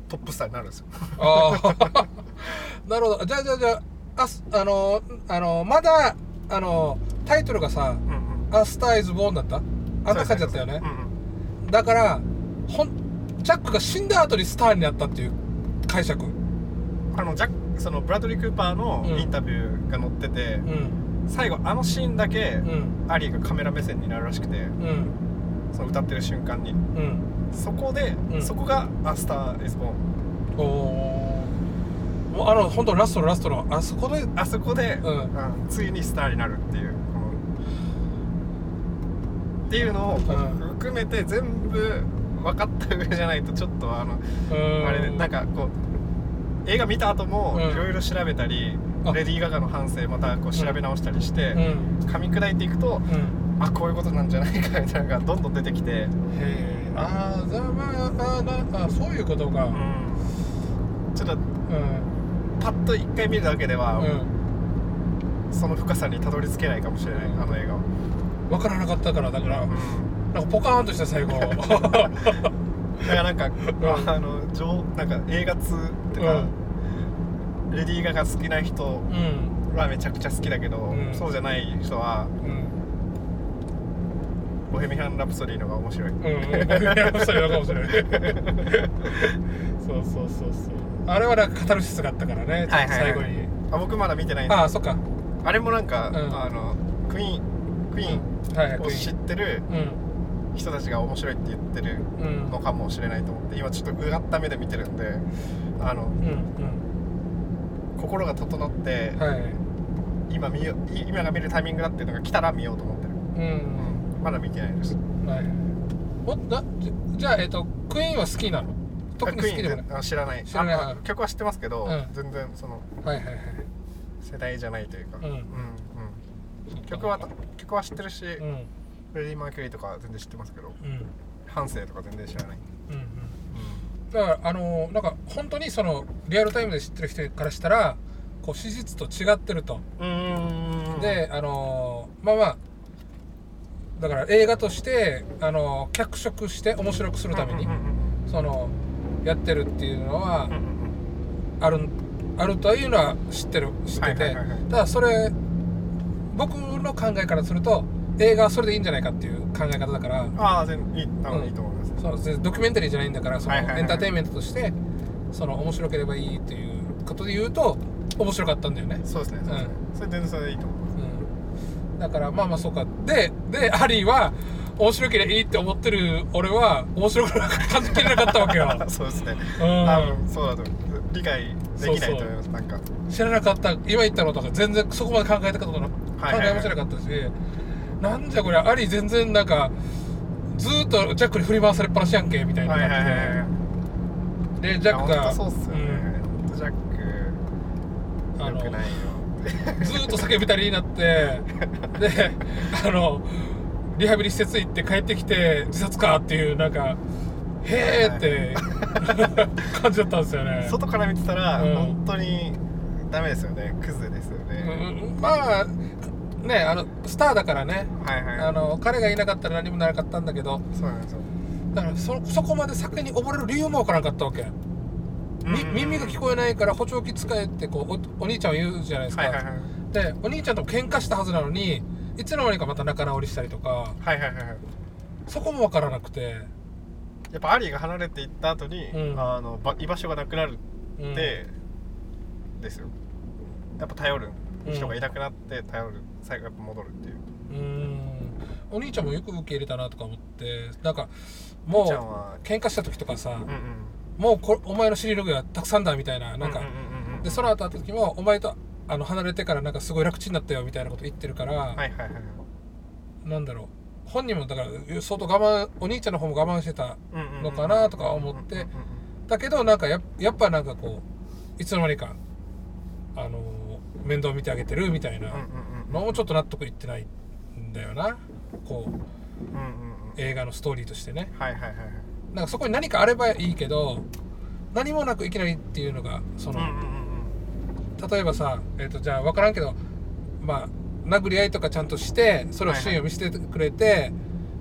トップスターになるんですよ。ああ なるほど。じゃあじゃあじゃあああのあのまだあのタイトルがさ「うんうん、アスターイズ・ボーン」だった？あんな感じだったよね、うんうん、だからほんジャックが死んだ後にスターになったっていう解釈。あのジャッそのブラッドリー・クーパーのインタビューが載ってて、うん、最後あのシーンだけ、うん、アリーがカメラ目線になるらしくて、うん、その歌ってる瞬間に、そこで、そこが「アスター・イズ・ボー。ン」おあの本当ラストのラストのあそこであそこで、うん。ついにスターになるっていうっていうのを含めて全部分かった上じゃないとちょっとあのあれでなんかこう映画見た後もいろいろ調べたり、レディー・ガガの反省またこう調べ直したりして、噛み砕いていくと、あこういうことなんじゃないかみたいなのがどんどん出てきて。へえああじゃあまああなあそういうことか、うん、ちょっと、うん、パッと一回見るだけでは、うん、その深さにたどり着けないかもしれないあの映画。は分からなかったからだから、うん。なんかポカーンとした最後。だからなんか、あの上なんか映画通ってか、うん、レディー・ガガ好きな人はめちゃくちゃ好きだけど、うん、そうじゃない人は、うん、ボヘミアン・ラプソディのが面白い、うん、ボヘミアン・ラプソディのが面白い。そうそうそうそうあれはなんかカタルシスがあったからね、はいはいはい、最後に。あ僕まだ見てないんですああそっか。あれもなんか、あのクイーンクイーンを知ってる、うん。人たちが面白いって言ってるのかもしれないと思って、今ちょっとうがった目で見てるんであの、うんうん、心が整って、はい、今見よ今が見るタイミングだっていうのが来たら見ようと思ってる、うんうん、まだ見てないです、はい、おだじゃあ、えっと、クイーンは好きなの？特に好きでもない。知らない。知らない。曲は知ってますけど、うん、全然その、はいはいはい、世代じゃないというか、うん。うんうん、曲は曲は知ってるし、うん。フレディ・マーキュリーとか全然知ってますけど、うん、半生とか全然知らない、うんうん。だからあのなんか本当にそのリアルタイムで知ってる人からしたらこう史実と違ってると。であのまあまあだから映画としてあの脚色して面白くするために、そのやってるっていうのはあるあるというのは知ってる知ってて、ただそれ僕の考えからすると映画はそれでいいんじゃないかっていう考え方だから。ああ全然いい多分いいと思います、そうドキュメンタリーじゃないんだからその、エンターテインメントとしてその面白ければいいっていうことで言うと面白かったんだよね。そうですね、うん、それ全然それでいいと思います、うん、だからまあまあそうか。ででアリーは面白ければいいって思ってる俺は面白く感じきれなかったわけよ。そうですね、うん、多分そうだと理解できないと思いますなんか。知らなかった今言ったのとか全然そこまで考えたことな考えもしなかったし、なんじゃこれアリ全然なんかずっとジャックに振り回されっぱなしやんけみたいな感じで、はいはいはい、でジャックがそうっすよね、うん、ジャックよくないよずっと叫びたりになってであのリハビリ施設行って帰ってきて自殺かっていうなんかへえって感じだったんですよね。外から見てたら、うん、本当にダメですよね。クズですよね、うん、まあねあのスターだからね、はいはい、あの彼がいなかったら何もなかったんだけど。そうなんですよ。だからそそこまで酒に溺れる理由もわからなかったわけ、耳が聞こえないから補聴器使えってこうお兄ちゃんは言うじゃないですか、はいはいはい、でお兄ちゃんと喧嘩したはずなのにいつの間にかまた仲直りしたりとか、はいはいはいはい、そこも分からなくて。やっぱアリーが離れていった後に、うん、あの居場所がなくなるって、うん、ですよ。やっぱ頼る人がいなくなって頼る、最後やっぱ戻るっていう。うん。お兄ちゃんもよく受け入れたなとか思ってなんかもう喧嘩した時とかさ、うんうん、もうこお前の尻拭いはたくさんだみたいななんか、でその後会った時もお前とあの離れてからなんかすごい楽ちになったよみたいなこと言ってるから、はいはいはい、なんだろう。本人もだから相当我慢お兄ちゃんの方も我慢してたのかなとか思ってだけどなんかややっぱなんかこういつの間にかあの面倒見てあげてるみたいなのもちょっと納得いってないんだよな。こう、映画のストーリーとしてね。はいはいはいなんかそこに何かあればいいけど何もなくいきなりっていうのがその、うんうんうん、例えばさ、えーと、じゃあ分からんけどまあ殴り合いとかちゃんとしてそれをシーンを見せてくれて、はいはい、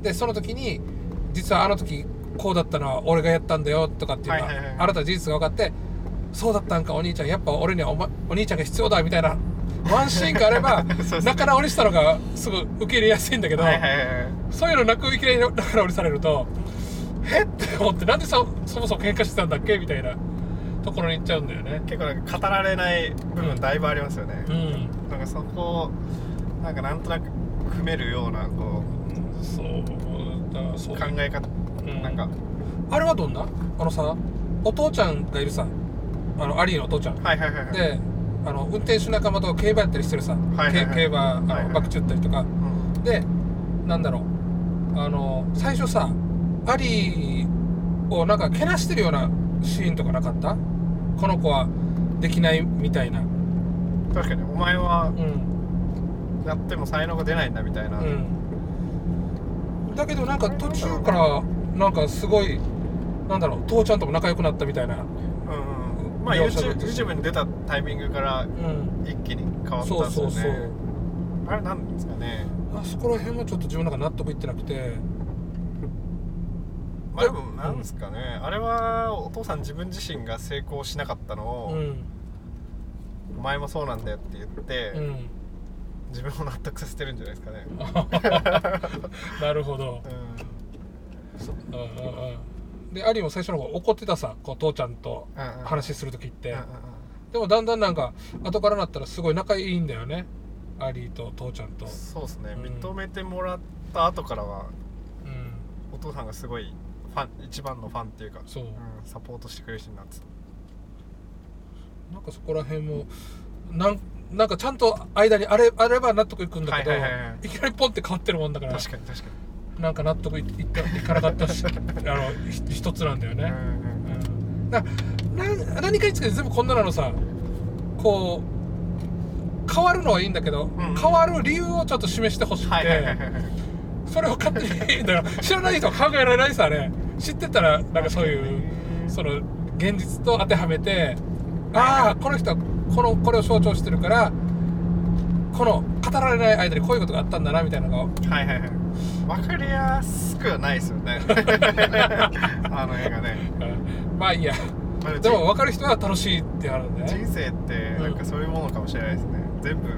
でその時に実はあの時こうだったのは俺がやったんだよとかっていうのが、は新たな事実が分かってそうだったんかお兄ちゃんやっぱ俺にはお,、ま、お兄ちゃんが必要だみたいなワンシーンがあれば 仲直りしたのがすぐ受け入れやすいんだけど、そういうのなくいきなり仲直りされるとえって思ってなんでそそもそも喧嘩してたんだっけみたいなところに行っちゃうんだよね。結構なんか語られない部分だいぶありますよね、うん、なんかそこなんかなんとなく組めるようなこうそうだそう。考え方、うん、なんか。あれはどんな？あのさお父ちゃんがいるさ。あのアリーのお父ちゃん。はいはいはい、はい、であの運転手仲間と競馬やったりしてるさ、はいはいはい、競馬あの、はいはい、バクチ打ったりとか、うん、でなんだろう。あの最初さアリをなんかけなしてるようなシーンとかなかった？この子はできないみたいな。確かにお前は、うん、やっても才能が出ないんだみたいな、うん、だけどなんか途中からなんかすごいなんだろう父ちゃんとも仲良くなったみたいな、うんうん、まあ YouTube, YouTube に出たタイミングから一気に変わったんですよね、そうそうそう。あれなんですかね。あそこら辺もちょっと自分なんか納得いってなくてまあでもなんですかね、うん、あれはお父さん自分自身が成功しなかったのを、うん、お前もそうなんだよって言って、うん、自分を納得させてるんじゃないですかね。なるほど、うん、でアリも最初の方怒ってたさこう父ちゃんと話する時って、でもだんだんなんか後からなったらすごい仲いいんだよね。アリーと父ちゃんと。そうですね、認めてもらった後からは、お父さんがすごいファン一番のファンっていうかそう、うん、サポートしてくれる人になってた。なんかそこら辺もなんなんかちゃんと間にあれあれば納得いくんだけど、はいはいはいはい、いきなりポンって変わってるもんだから確かに確かに。なんか納得いいいかなかったし あの一つなんだよね、うん、な何かにつけて全部こんなのさこう変わるのはいいんだけど、うん、変わる理由をちょっと示してほしくて、はいはいはいはいそれを勝手にだから知らない人は考えられないさあれ。知ってたらなんかそういうその現実と当てはめてああこの人はこのこれを象徴してるからこの語られない間にこういうことがあったんだなみたいなのが。はいはいはい。分かりやすくはないですよね。あの映画ね、うん、まあいいや。でも分かる人は楽しいってあるんで、人生ってなんかそういうものかもしれないですね、うん、全部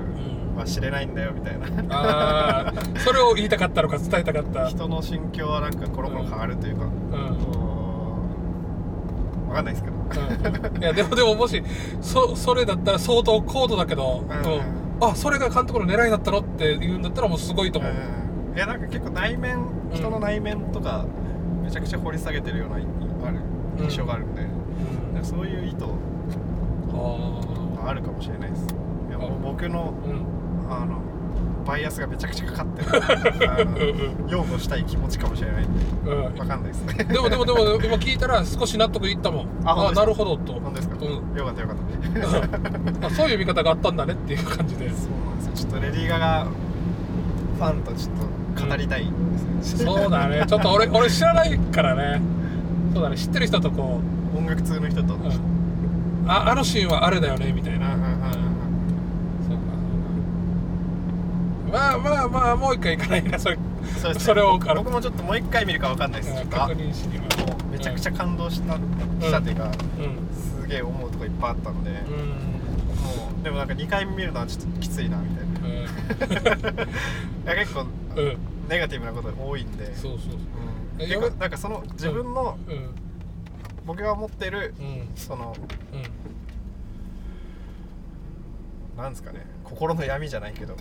は知れないんだよみたいな。それを言いたかったのか伝えたかった。人の心境はなんかコロコロ変わるというか、うん、分かんないですけど、うん、いやでもでももしそそれだったら相当高度だけど、うん、あそれが監督の狙いだったのって言うんだったらもうすごいと思う、うん、いやなんか結構内面人の内面とかめちゃくちゃ掘り下げてるようなある印象があるんで、うん、そういう意図あるかもしれないです。いや僕の、あのバイアスがめちゃくちゃかかってる。擁護したい気持ちかもしれないんで、うん、分かんないですね。でもでもでも今聞いたら少し納得いったもん。ああなるほどと。本当ですか、うん、よかったよかった。あそういう見方があったんだねっていう感じで。そうなんですよ。ちょっとレディー・ガガファンとちょっと語りたいですね、うん、そうだね。ちょっと俺 俺知らないからね。そうだね。知ってる人とこう。音楽通の人と、うん、ああのシーンはあれだよねみたいな、うんうんうんまあまあまあもう一回行かないな。それそ,、ね、それを僕もちょっともう一回見るか分かんないです。けど確認しにはめちゃくちゃ感動した,、したっていうか、うん、すげえ思うとこいっぱいあったので、うん、もうでもなんか2回見るのはちょっときついなみたいな、うん、いや結構、うん、ネガティブなこと多いんで。そうそうそう、うん、結構なんかその自分の、僕が持ってる、その、うん、なんですかね心の闇じゃないけど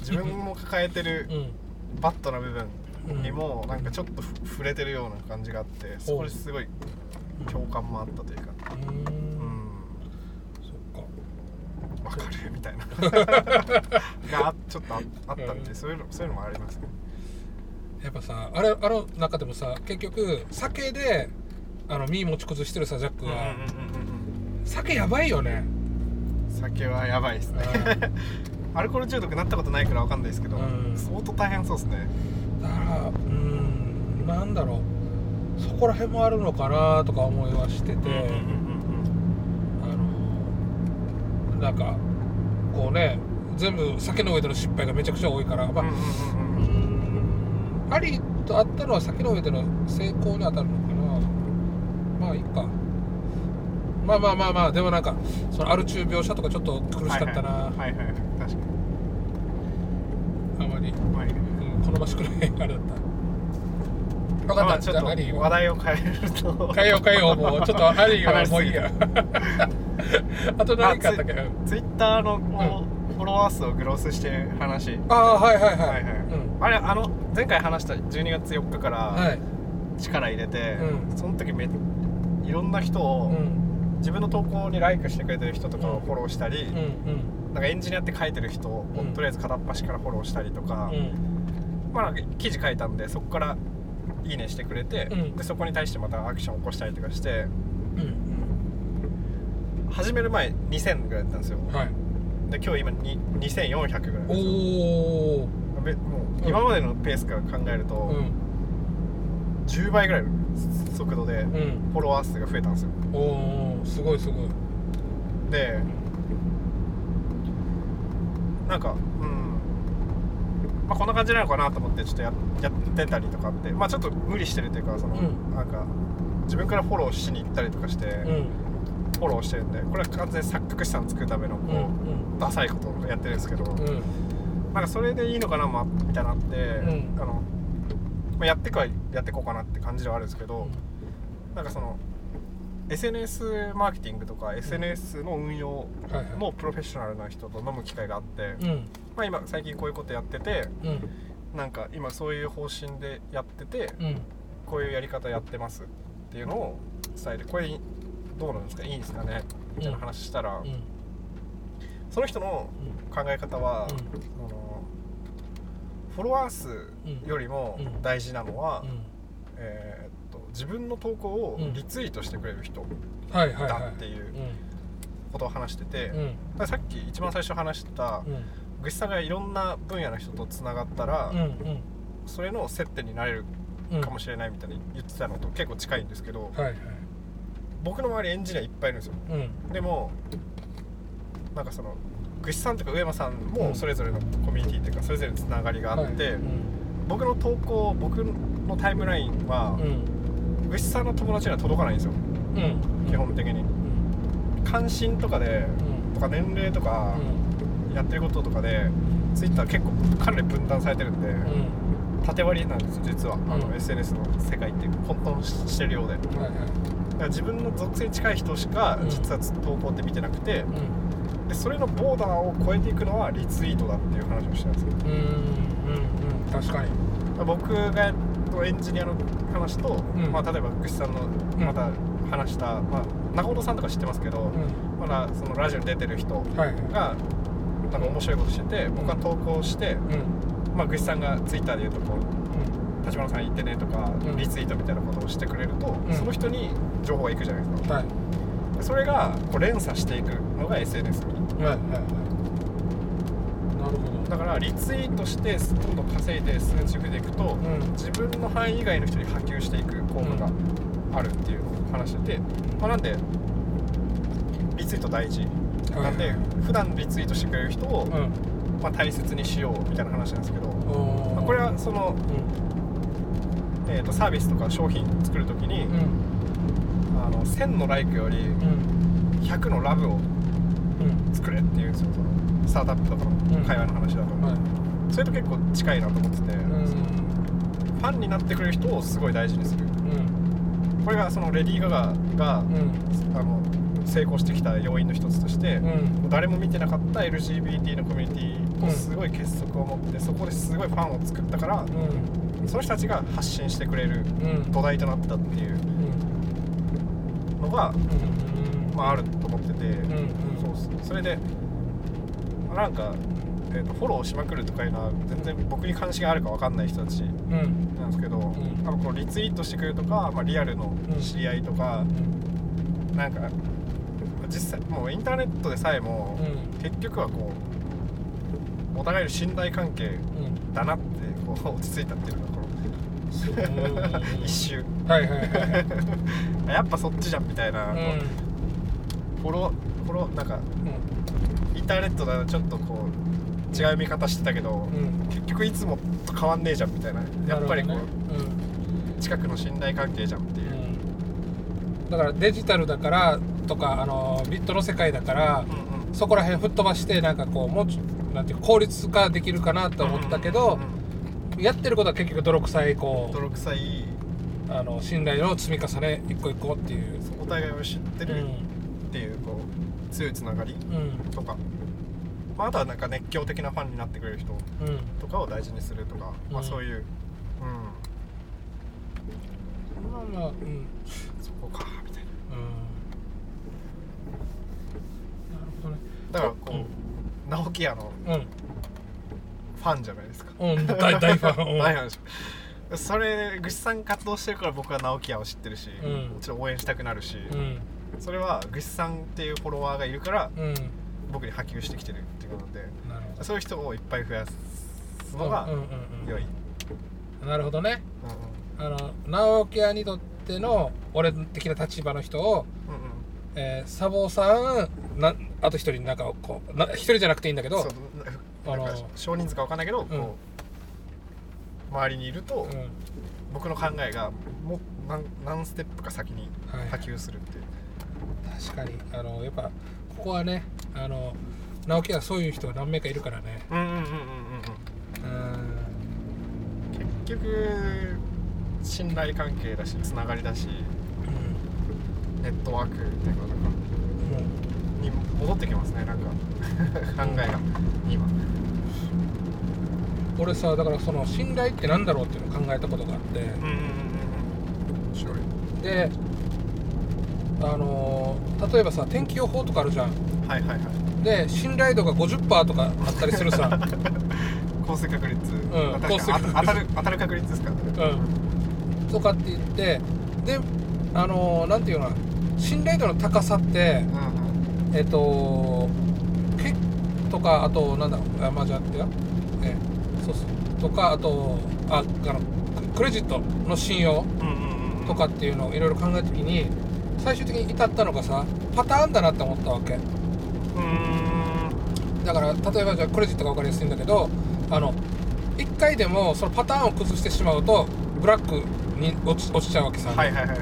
自分も抱えてる バットな部分にもなんかちょっと触れてるような感じがあってそこですごい共感もあったというか。うん。そっか。るみたいな。がちょっとああったん。でそういうのそういうのもありますね。やっぱさあれあの中でもさ結局酒であの身持ち崩してるさジャックが、酒やばいよね酒はやばいですね。アルコール中毒なったことないから分かんないですけど、うん、相当大変そうですね。だからうんなんだろう。そこら辺もあるのかなとか思いはしてて、あのなんかこうね全部酒の上での失敗がめちゃくちゃ多いからまあ、ありとあったのは酒の上での成功に当たるのかな。まあいいかまあまあまあまあでもなんかそのアル中描写とかちょっと苦しかったな。はいはい、はいはい、確かに。あまり、はいうん、好ましくないあれだった。分かった、ちょっと話題を変えると。変えよう変えようもうちょっとアリーはもういいや あと何かあったっけ？ツイッターのこう、フォロワー数をグロスしてる話。ああはいはいはい、はいはい、あれあの前回話した12月4日から力入れて、うん、その時めいろんな人を、うん自分の投稿にライクしてくれてる人とかをフォローしたり、なんかエンジニアって書いてる人を、とりあえず片っ端からフォローしたりとか、まあ、記事書いたんでそこから「いいね」してくれて、でそこに対してまたアクションを起こしたりとかして、始める前2000ぐらいだったんですよ、はい、で今日今に2400ぐらいですおう今までのペースから考えると、うん、10倍ぐらい。の速度でフォロワー数が増えたんですよ、おおすごいすごい。でなんかうん。まあこんな感じなのかなと思ってちょっとややってたりとかってまあちょっと無理してるっていうかその、うん、なんか自分からフォローしに行ったりとかして、うん、フォローしてるんでこれは完全に錯覚資産作るためのこう、うんうん、ダサいことをやってるんですけど、うん、なんかそれでいいのかな、まあ、みたいなあって、うん、あのまあ、やってくはやっていこうかなって感じではあるんですけど、なんかその SNS マーケティングとか SNS の運用のプロフェッショナルな人と飲む機会があって、まあ、今最近こういうことやってて、なんか今そういう方針でやってて、こういうやり方やってますっていうのを伝えてこれどうなんですか？いいんですかね？みたいな話したら、その人の考え方は、そのフォロワー数よりも大事なのは、えー、っと自分の投稿をリツイートしてくれる人だっていうことを話してて、うん、さっき一番最初話した、ぐしさんがいろんな分野の人とつながったら、それの接点になれるかもしれないみたいに言ってたのと結構近いんですけど、はいはい、僕の周りエンジニアいっぱいいるんですよ、うん、でもなんかそのぐしさんとか上間さんもそれぞれのコミュニティっていうかそれぞれのつながりがあって、はい。うん、僕の投稿僕のタイムラインは、うん、ぐしさんの友達には届かないんですよ、うん、基本的に、関心とかで、とか年齢とか、やってることとかでツイッター結構かなり分断されてるんで、縦割りなんです実は、あの SNS の世界って混沌してるようで、はいはい、だから自分の属性に近い人しか実は投稿って見てなくて、でそれのボーダーを超えていくのはリツイートだっていう話をしたんですようんうんうん確かに。僕がエンジニアの話と、うん、まあ、例えば福士さんのまた話した、うん、まあ、中本さんとか知ってますけど、うん、まだそのラジオに出てる人が、はい、なんか面白いことしてて僕は投稿して、まあぐしさんがツイッターで言うとこう立花さん言ってねとか、リツイートみたいなことをしてくれると、その人に情報がいくじゃないですか、はい、それがこう連鎖していくのが SNS に、はいはいはい、なるほど。だからリツイートしてどんどん稼いで数値でいくと、うん、自分の範囲以外の人に波及していく効果があるっていう話してて、まあ、なんでリツイート大事、なんで普段リツイートしてくれる人を、まあ、大切にしようみたいな話なんですけど、まあ、これはその、えー、とサービスとか商品作る時に、あの1000のライクより100のラブを作れっていうんですよそのスタートアップとかの会話の話だと、それと結構近いなと思ってて、ファンになってくれる人をすごい大事にする、これがそのレディー・ガガが、あの成功してきた要因の一つとして、うん、誰も見てなかった LGBT のコミュニティとすごい結束を持って、そこですごいファンを作ったから、うん、その人たちが発信してくれる土台となったっていう。のが、まあ、あると思ってて、そうそれでなんか、えーと、フォローしまくるとかいうのは全然僕に関心があるか分かんない人たちなんですけど、うん、多分このリツイートしてくれるとか、まあ、リアルの知り合いとか、うん、なんか実際もうインターネットでさえも、結局はこうお互いの信頼関係だなってこう落ち着いたっていうのが 一周。はいはいはい やっぱそっちじゃんみたいな、うん、フォローフォローなんか、うん、インターネットだとちょっとこう違う見方してたけど、うん、結局いつもと変わんねえじゃんみたいな。やっぱりこう、ね、近くの信頼関係じゃんっていう、だからデジタルだからとかあのビットの世界だから、うんうん、そこら辺吹っ飛ばしてなんかこうもうなんていう効率化できるかなと思ったけど、やってることは結局泥臭いこう泥臭い。あの信頼の積み重ね一個一個っていう。お互いを知ってるっていうこう強いつながりとか、うんまあ、あとはなんか熱狂的なファンになってくれる人とかを大事にするとか、うん、まあそういう、うん、まあまあ、うん、そこかみたいな、うん、なるほどね。だからこう、うん、直木屋のファンじゃないですか、うん、大大ファン。大ファンでしょ。それぐしさん活動してるから僕は直木屋を知ってるし、うん、もちろん応援したくなるし、うん、それはぐしさんっていうフォロワーがいるから、うん、僕に波及してきてるっていうことでそういう人をいっぱい増やすのが良い、なるほどね、うんうん、あの直木屋にとっての俺的な立場の人を、うんうん。えー、サボさんなあと一人なんかこう一人じゃなくていいんだけどあの少人数か分かんないけど、うん、こう周りにいると、うん、僕の考えがもう何何ステップか先に波及するっていう、はい、確かに。あのやっぱここはねあの直樹はそういう人が何名かいるからね。うんうんうんうん。うん。結局信頼関係だしつながりだし、うん、ネットワークっていうかなんか、うん、に戻ってきますねなんか。考えが。今。俺さだからその信頼って何だろうっていうのを考えたことがあって。うんうんうんうんであのー、例えばさ天気予報とかあるじゃん。はいはいはい。で信頼度が50%とかあったりするさ。降水確率。うん降水確率。当たる当たる確率ですかうん。とかって言ってであのー、なんていうの信頼度の高さって、うんうん、えっ、ー、とけとかあとなんだろうあまあじゃあってやえそうそう。とかあとああのクレジットの信用とかっていうのをいろいろ考えた時に最終的に至ったのがさパターンだなって思ったわけ。だから例えばじゃあクレジットが分かりやすいんだけどあの1回でもそのパターンを崩してしまうとブラックに落ち落ちちゃうわけさ、はいはいはい、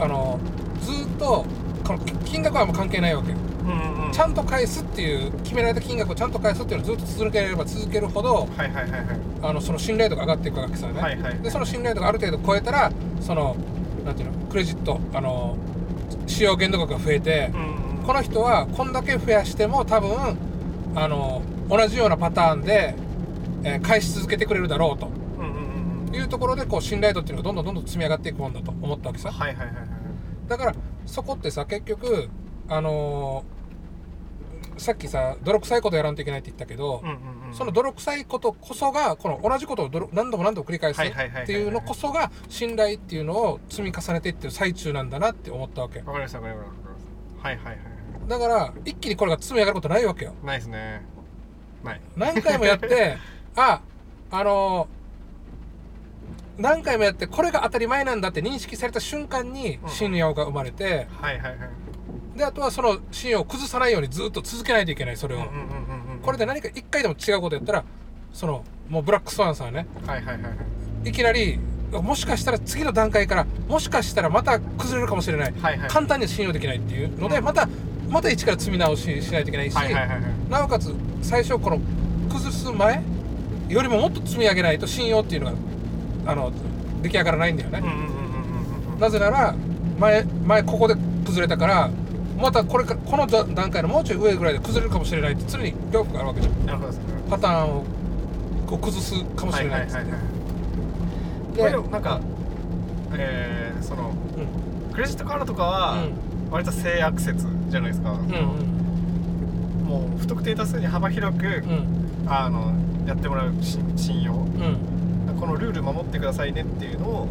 あのずっとこの金額はもう関係ないわけうんうん、ちゃんと返すっていう決められた金額をちゃんと返すっていうのをずっと続ければ続けるほど、はいはいはいはい、あのその信頼度が上がっていくわけさ。ね、はいはい、でその信頼度がある程度超えたらそのなんていうの？クレジットあの使用限度額が増えて、うんうん、この人はこんだけ増やしても多分あの同じようなパターンで、えー、返し続けてくれるだろうと、うんうん、いうところでこう信頼度っていうのがどんどんどんどん積み上がっていくもんだと思ったわけさ、はいはいはいはい、だからそこってさ結局あのーさっきさ泥臭いことやらんといけないって言ったけど、その泥臭いことこそがこの同じことを何度も何度も繰り返すっていうのこそが信頼っていうのを積み重ねていってる最中なんだなって思ったわけわかりましたわかりましたはいはいはいだから一気にこれが積み上がることないわけよ。ないですねない何回もやってああのー、何回もやってこれが当たり前なんだって認識された瞬間に信用が生まれて、うん、はいはいはい。であとはその信用を崩さないようにずっと続けないといけないそれを、これで何か一回でも違うことやったらそのもうブラックスワンさんね、はいはいはいはい、いきなりもしかしたら次の段階からもしかしたらまた崩れるかもしれない、はいはい、簡単に信用できないっていうので、うん、またまた一から積み直ししないといけないし、なおかつ最初この崩す前よりももっと積み上げないと信用っていうのがあの出来上がらないんだよね、なぜなら前前ここで崩れたからまたこれかこの段階のもうちょい上ぐらいで崩れるかもしれないって常に恐怖があるわけじゃん。なるほど、ね、パターンをこう崩すかもしれないっつって、はいはいはい。これでもなんかえー、その、うん、クレジットカードとかは割と性悪説じゃないですか、うんうん、もう不特定多数に幅広く、うん、あのやってもらう信用、このルール守ってくださいねっていうのを、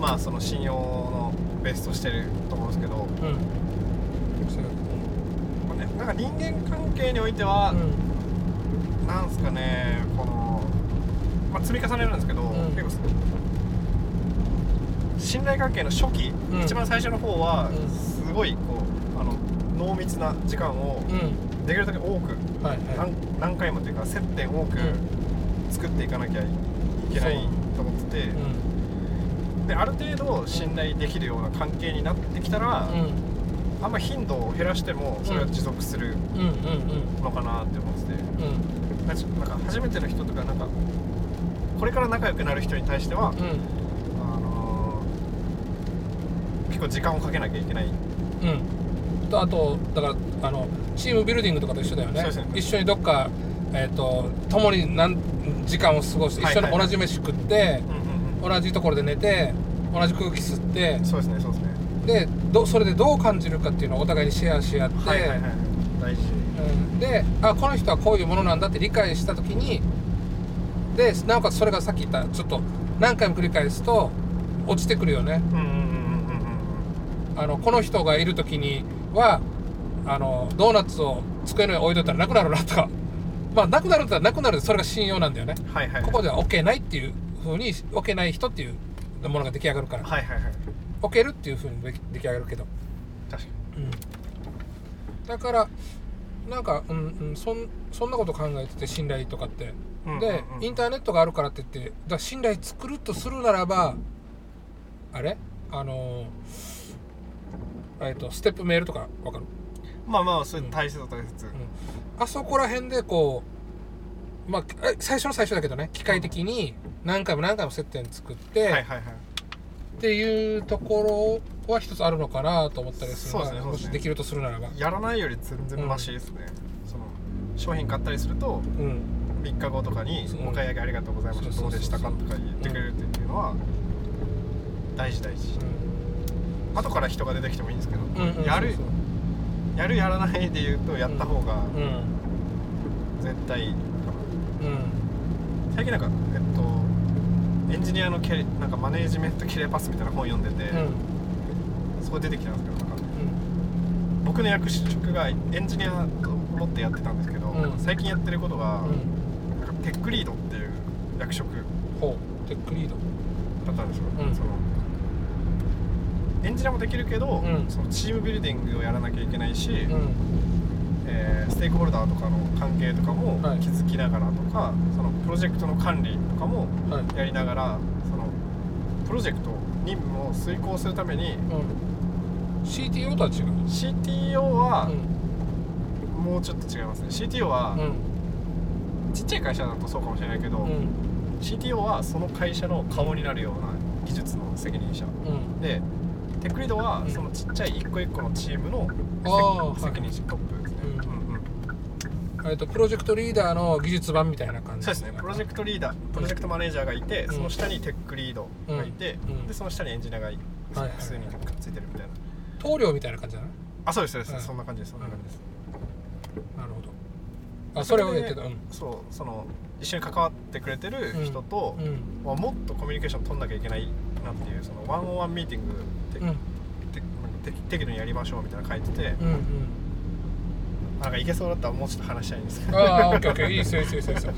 まあその信用のベースとしてると思うんですけど、なんか人間関係においては、うん、なんすかねこの、まあ、積み重ねるんですけど、うん、結構信頼関係の初期、うん、一番最初の方は、すごいこうあの濃密な時間を、できるだけ多く、はいはい、何何回もというか接点多く作っていかなきゃいけないと思って。て、である程度信頼できるような関係になってきたら、あんま頻度を減らしてもそれは持続するのかなって思ってて、うん、なんか初めての人とかなんかこれから仲良くなる人に対しては、うん、あのー、結構時間をかけなきゃいけない。うん。とあとだからあのチームビルディングとかと一緒だよね、ね、一緒にどっか、えーと、共に何時間を過ごして一緒に同じ飯食って、同じところで寝て同じ空気吸ってそうですねそうですね。でどそれでどう感じるかっていうのをお互いにシェアし合って、はいはいはい、大事、うん、であこの人はこういうものなんだって理解した時にでなおかつそれがさっき言ったちょっと何回も繰り返すと落ちてくるよね。あのこの人がいる時にはあのドーナツを机の上に置いといたらなくなるなとかまあなくなるってなくなるそれが信用なんだよね、はいはいはい、ここでは OK ないっていうふうに OK ない人っていうものが出来上がるから、はいはいはい、置けるっていうふうに出来上がるけど。確かに、うん、だからなんか、うんうん、そんそんなこと考えてて信頼とかって、うんうんうん、でインターネットがあるからって言ってだ信頼作るとするならばあれ？あのえっとステップメールとかわかる？まあまあそれ大切大切、うん、あそこら辺でこうまあ最初の最初だけどね機械的に何回も何回も接点作って、はいはいはい。っていうところは一つあるのかなと思ったりする。そうですねもしできるとするならば。やらないより全然マシですね、うん、その商品買ったりすると、うん、3日後とかに「お買い上げありがとうございましたどうでしたか?」とか言ってくれるっていうのは大事大事、うん、後から人が出てきてもいいんですけど、うんうん、やるやるやらないで言うとやった方が絶対いいかな、最近なんかえっとエンジニアのキャなんかマネージメントキレパスみたいな本読んでて、うん、そこ出てきたんですけどなんか、うん、僕の役職がエンジニアと思ってやってたんですけど、うん、最近やってることが、なんかテックリードっていう役職ほうテックリード。だったんですよ、そのエンジニアもできるけど、そのチームビルディングをやらなきゃいけないし、えー、ステークホルダーとかの関係とかも築きながらとか、はい、そのプロジェクトの管理とかもやりながら、はい、そのプロジェクト任務を遂行するために、うん、CTO とは違う？CTO は、うん、もうちょっと違いますね。CTO は、うん、ちっちゃい会社だとそうかもしれないけど、CTO はその会社の顔になるような技術の責任者、でテックリードはそのちっちゃい一個一個のチームの責任者トップ。えっと、プロジェクトリーダーの技術版みたいな感じそうですね。プロジェクトリーダープロジェクトマネージャーがいて、うん、その下にテックリードがいて、うん、でその下にエンジニアが複数人くっつい。てるみたいな。棟梁みたいな感じだな。あそうですそうです、うん、そんな感じですそんな感じです、なるほど。あそれを言ってた、うん、そうその一緒に関わってくれてる人と、うん。まあ、もっとコミュニケーション取んなきゃいけないなっていうそのワンオンワンミーティングで、うん、適度にやりましょうみたいな書いてて、うんうん、なんかいけそうだったらもうちょっと話したいんですけど。ああオッケーオッケー。いいですよいいですよいいですよ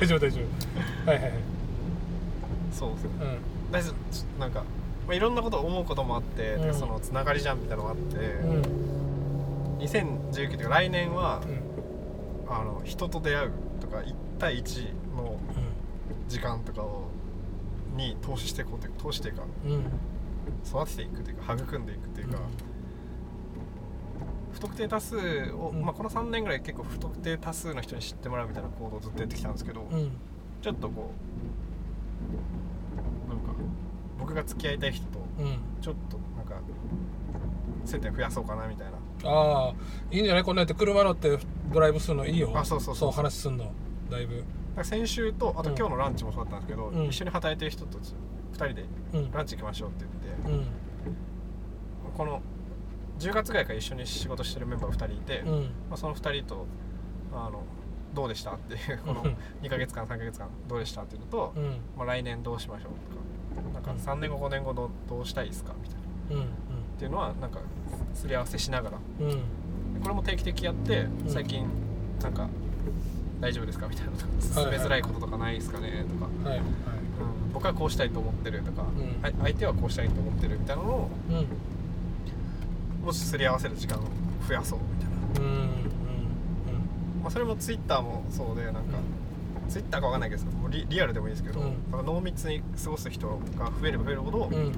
大丈夫大丈夫。はいはいはい。そうです、うん、大丈夫。なんか、まあ、いろんなこと思うこともあって、うん、そのつながりじゃんみたいなのがあって、うん、2019というか来年は、うん、あの人と出会うとか1対1の時間とかをに投資していこうという投資というか、育てていくというか育んでいくというか、不特定多数を、まあ、この3年ぐらい結構不特定多数の人に知ってもらうみたいな行動をずっとやってきたんですけど、ちょっとこうなんか僕が付き合いたい人とちょっとなんか接点増やそうかなみたいな。ああいいんじゃない？こんなやって車乗ってドライブするのいいよ。あそうそう。そう話すんの。だいぶ先週とあと今日のランチもそうだったんですけど、うん、一緒に働いてる人と2人でランチ行きましょうって言って、うん、この10月ぐらいから一緒に仕事してるメンバー2人いて、うん、まあ、その2人とあのどうでしたっていうこの2か月間3か月間どうでしたっていうのと、まあ、来年どうしましょうとかなんか3年後5年後どどうしたいですかみたいな、っていうのはなんかすり合わせしながら、これも定期的やって最近なんか大丈夫ですか？みたいなと。か進めづらいこととかないですかね？とか、はいはい。うん、僕はこうしたいと思ってるとか、うん、相手はこうしたいと思ってるみたいなのを、うん、もしすり合わせる時間を増やそうみたいな、うんうんうん。まあ、それもツイッターもそうでなんか、うん、ツイッターか分かんないけどリリアルでもいいですけど、うん、濃密に過ごす人が増えれば増えるほど、うん、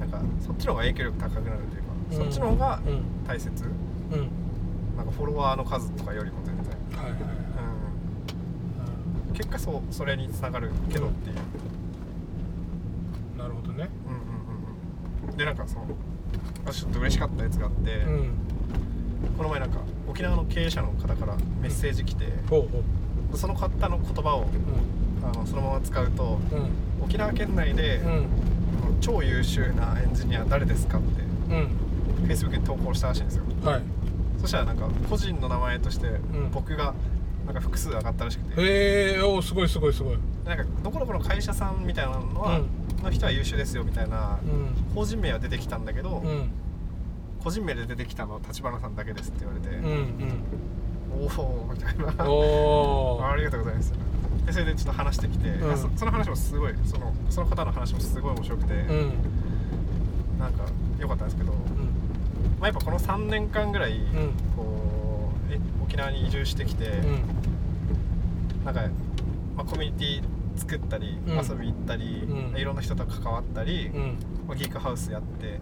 なんかそっちの方が影響力高くなるというか、そっちの方が大切、なんかフォロワーの数とかよりも全然。はいはいうん、結果そうそれにつながるけどっていう、うん、なるほどね。うんうんうんでなんかその私ちょっと嬉しかったやつがあって、うん、この前なんか沖縄の経営者の方からメッセージ来て、うん、その方の言葉を、あのそのまま使うと、沖縄県内で、超優秀なエンジニア誰ですかって、うん、Facebook に投稿したらしいんですよ、はいそしたらなんか個人の名前として僕がなんか複数上がったらしくて、へえおすごいすごいすごい。なんかどこどこの会社さんみたいなのは、の人は優秀ですよみたいな、法人名は出てきたんだけど、個人名で出てきたのは立花さんだけですって言われて、おおみたいな。おありがとうございます。でそれでちょっと話してきて、うん、そその話もすごいそのその方の話もすごい面白くて、うん、なんか良かったんですけど、まあ、やっぱこの3年間ぐらい、こうえ沖縄に移住してきて、なんか、まあ、コミュニティ作ったり、遊び行ったり、いろんな人と関わったり、まあ、ギークハウスやって、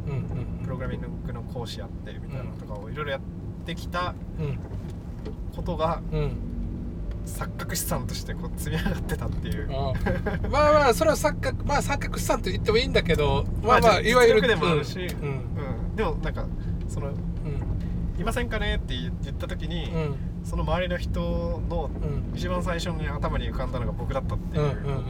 プログラミングの講師やってみたいなのとかをいろいろやってきたことが、錯覚資産としてこう積み上がってたっていう。まあまあそれは錯覚まあ錯覚資産と言ってもいいんだけどまあまあいわゆるでもあるし、うん、うん、でもなんかその、うん、いませんかねって言った時に、うん、その周りの人の一番最初に頭に浮かんだのが僕だったっていう,、うんうんうん、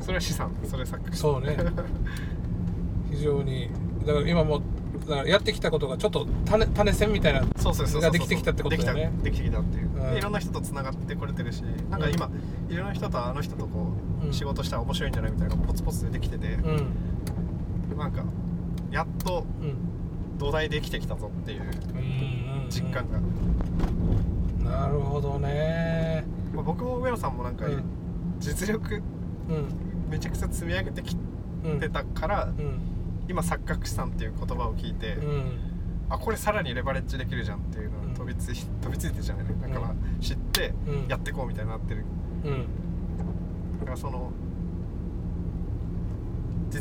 それは資産それさっきそうね。非常に。だから今もだからやってきたことがちょっと種種線みたいなができてきたってことだよね。できてきたっていう、うん、いろんな人とつながってこれてるしなんか今、うん、いろんな人とあの人とこう、うん、仕事したら面白いんじゃないみたいなポツポツでできてて、うん、なんかやっと、うん土台できてきたぞっていう実感が、うんうん、なるほどね、まあ、僕も上野さんもなんか、実力、めちゃくちゃ積み上げてきてたから、今錯覚資産っていう言葉を聞いて、あこれさらにレバレッジできるじゃんっていうのを飛びつい,、飛びついてじゃないだから知ってやっていこうみたいになってる、だからその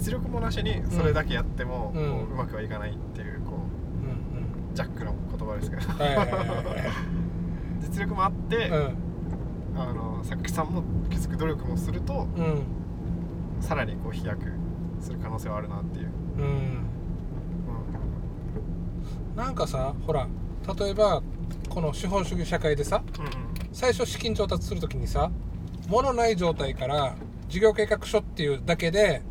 実力もなしにそれだけやっても、うこううまくはいかないっていうこう、ジャックの言葉ですけど。実力もあって、うん、あの作詞さんも気づく努力もすると、うん、さらにこう飛躍する可能性はあるなっていう、うん。うん、なんかさほら例えばこの資本主義社会でさ、うんうん、最初資金調達する時にさ物ない状態から事業計画書っていうだけで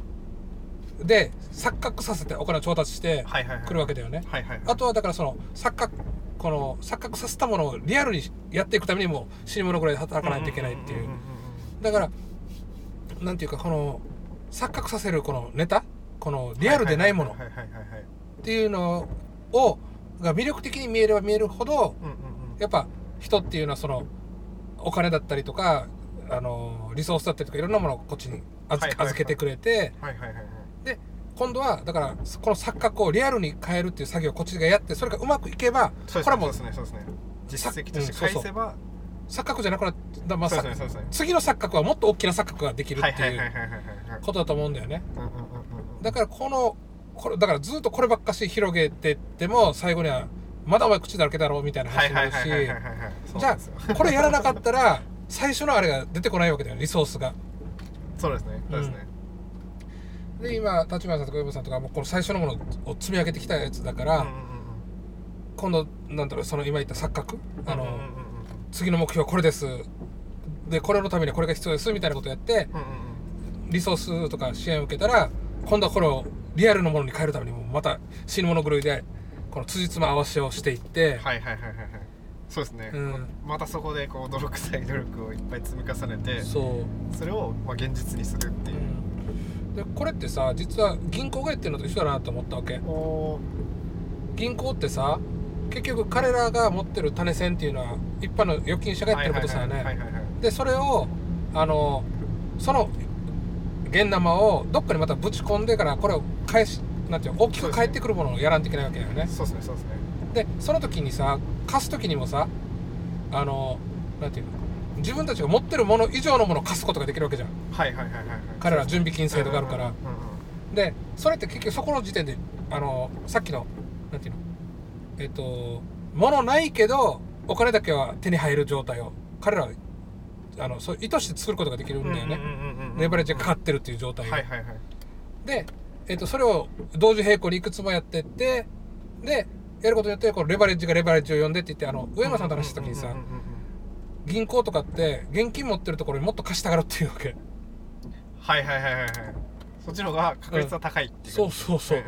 で錯覚させてお金を調達してくるわけだよね、あとはだからその錯覚この錯覚させたものをリアルにやっていくためにも死に物ぐらい働かないといけないっていう。だからなんていうかこの錯覚させるこのネタこのリアルでないものっていうのをが魅力的に見えれば見えるほど、やっぱ人っていうのはそのお金だったりとかあのリソースだったりとかいろんなものをこっちに預けてくれてで今度はだからこの錯覚をリアルに変えるっていう作業をこっちがやってそれがうまくいけばこれはもうそうですね実績として返せば、錯覚じゃなくなった、まあ、次の錯覚はもっと大きな錯覚ができるっていうことだと思うんだよね。だからこのこれだからずっとこればっかし広げてっても最後にはまだお前口だらけだろうみたいな話になるしじゃあこれやらなかったら最初のあれが出てこないわけだよリソースが。そうですねそうですね、うん、で今立花さんとか上さんとかもこの最初のものを積み上げてきたやつだから、うんうんうん、今度なんだろうその今言った錯覚？あの、うんうんうん。次の目標はこれです。でこれのためにこれが必要ですみたいなことやって、リソースとか支援を受けたら今度はこれをリアルのものに変えるためにもまた死ぬもの狂いでこの辻褄合わせをしていってはいはいはいはいそうですね、うん、またそこでこう泥臭い努力をいっぱい積み重ねてそう。それをまあ現実にするっていう、うん、でこれってさ実は銀行がやってるのと一緒だなと思ったわけ。銀行ってさ結局彼らが持ってる種銭っていうのは一般の預金者がやってることさねでそれをあのその現玉をどっかにまたぶち込んでからこれを返しなんていう大きく返ってくるものをやらんといけないわけだよね。そうですねそうですね。でその時にさ貸す時にもさあのなんていうの自分たちが持ってるもの以上のものを貸すことができるわけじゃん。はいはいはいはい、彼ら準備金制度があるから、でそれって結局そこの時点であのさっきのなんていうの？えっと物ないけどお金だけは手に入る状態を彼らはあのそう意図して作ることができるんだよね。レバレッジがかかってるっていう状態を、はいはいはい、で、えっとそれを同時並行にいくつもやってってでやることによってこのレバレッジがレバレッジを呼んでって言ってあの上山さんと話した時にさ銀行とかって現金持ってるところにもっと貸したがるっていうわけ。はいはいはいはいはい。そっちの方が確率は高いっていう、うん、そうそうそう、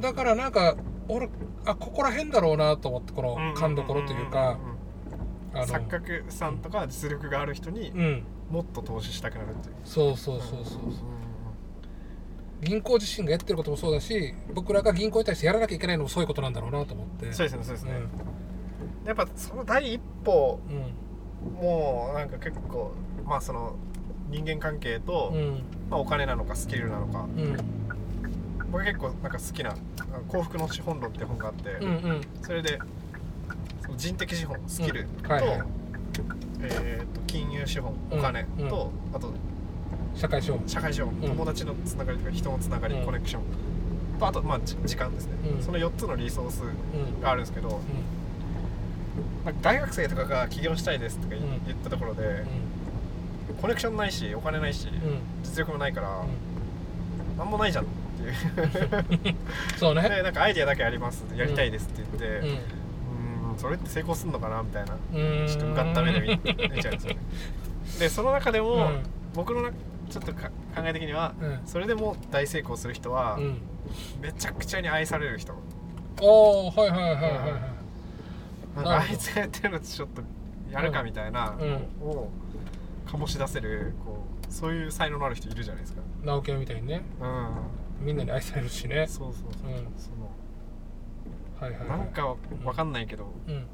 だからなんか俺あここら辺だろうなと思ってこの勘どころというか錯覚さんとか実力がある人にもっと投資したくなるっていう、そうそうそうそうそう。銀行自身がやってることもそうだし僕らが銀行に対してやらなきゃいけないのもそういうことなんだろうなと思って。そうですねそうですね、うん、やっぱその第一歩、うん、もうなんか結構まあその人間関係と、うん、まあ、お金なのかスキルなのか、僕結構なんか好きな「幸福の資本論」って本があって、うんうん、それで人的資本スキルと,、はいはい、えー、と金融資本お金と、あと社会資本。社会資本、友達のつながりとか人のつながり、コネクション。とあとまあ時間ですね、その4つのリソースがあるんですけど、まあ、大学生とかが起業したいですとか言ったところで、コネクションないしお金ないし、実力もないから、なんもないじゃんっていう。そうね。でなんかアイディアだけありますやりたいですって言って、うん。それって成功するのかなみたいな。ちょっとうがった目で見見ちゃうんですよね。でその中でも、僕のちょっと考え的には、それでも大成功する人は、めちゃくちゃに愛される人。おおはいはいはいはい、なんかあいつがやってるのちょっとやるかみたいなのを醸し出せるこうそういう才能のある人いるじゃないですか。直樹みたいにね。うん。みんなに愛されるしね。そうそうそう、うん、そのはいはい、はい、なんかわかんないけど、うん、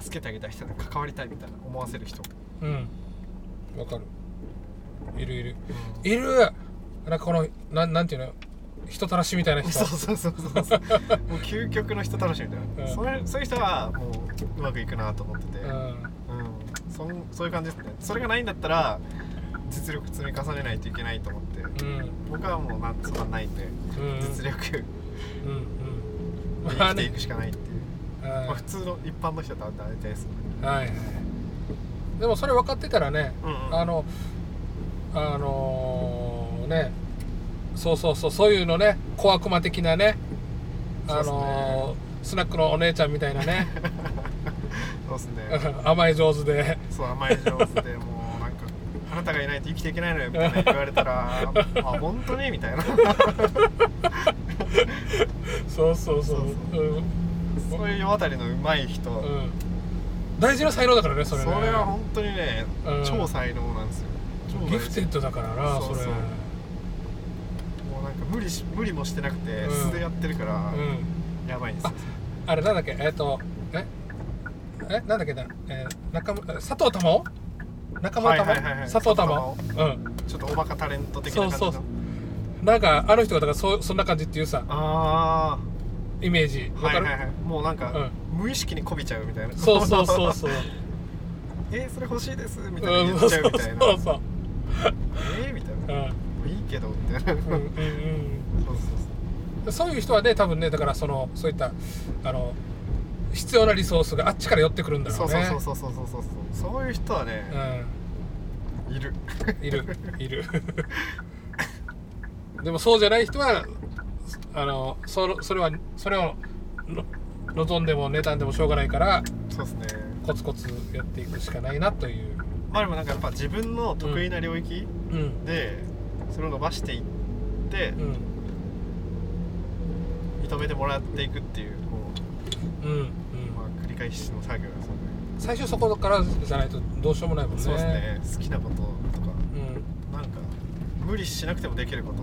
助けてあげたい人に関わりたいみたいな思わせる人。うん。わかる。いるいる、うん、いる。なんかこのなんなんていうの？人たらしみたいな人。そうそうそうそう。そうもう究極の人たらしみたいな、うん、それそういう人はもううまくいくなと思ってて、うん、うん、そそういう感じですね。それがないんだったら実力積み重ねないといけないと思って、うん、僕はもうなんそんなないんで、実力、うんうん、生きていくしかないっていう、まあ、普通の一般の人とは大体ですねはいはい。でもそれ分かってたらね、うんうん、あのあのー、ねそうそうそうそういうのね小悪魔的なねあのーね、スナックのお姉ちゃんみたいなね。そうっすね。甘い上手で。そう甘い上手でもうなんかあなたがいないと生きていけないのよみたいな言われたら あ本当に？みたいな。そうそうそう。そうそういう世渡りのうまい人、うん、大事な才能だからねそれね。それは本当にね、うん、超才能なんですよ。ギフテッドだからなそれ。もうなんか無理し無理もしてなくて素でやってるから、やばいんですよ。あれなんだっけ？えっ、ー、とえ？え？なんだっけな、えー、中佐藤珠緒仲間たま、佐藤珠緒うん。ちょっとおバカタレント的な感じの。そうそうなんかあの人がだからそそんな感じっていうさあイメージ。わかる、はいはいはい、もうなんか、うん、無意識にこびちゃうみたいな。そうそうそうそう。えー、それ欲しいですみたいな。言っちゃうみたいな、そうそうえー、みたいな、うん、いいけどみたいな。うんうん、うん、そうそうそう。そういう人はね多分ねだからそのそういったあの必要なリソースがあっちから寄ってくるんだろうね。そうそうそうそうそうそうそう。いう人はね、うん、いる。いる。いる。でもそうじゃない人はあのそそれはそれを望んでも妬んでもしょうがないからそうですね。コツコツやっていくしかないなという。まあでもなんかやっぱ自分の得意な領域でそれを伸ばしていって、うん、認めてもらっていくっていうこう、うんうん。まあ、繰り返しの作業ですよね最初そこからじゃないとどうしようもないもんね。そうですね。好きなこととか、うん、なんか無理しなくてもできること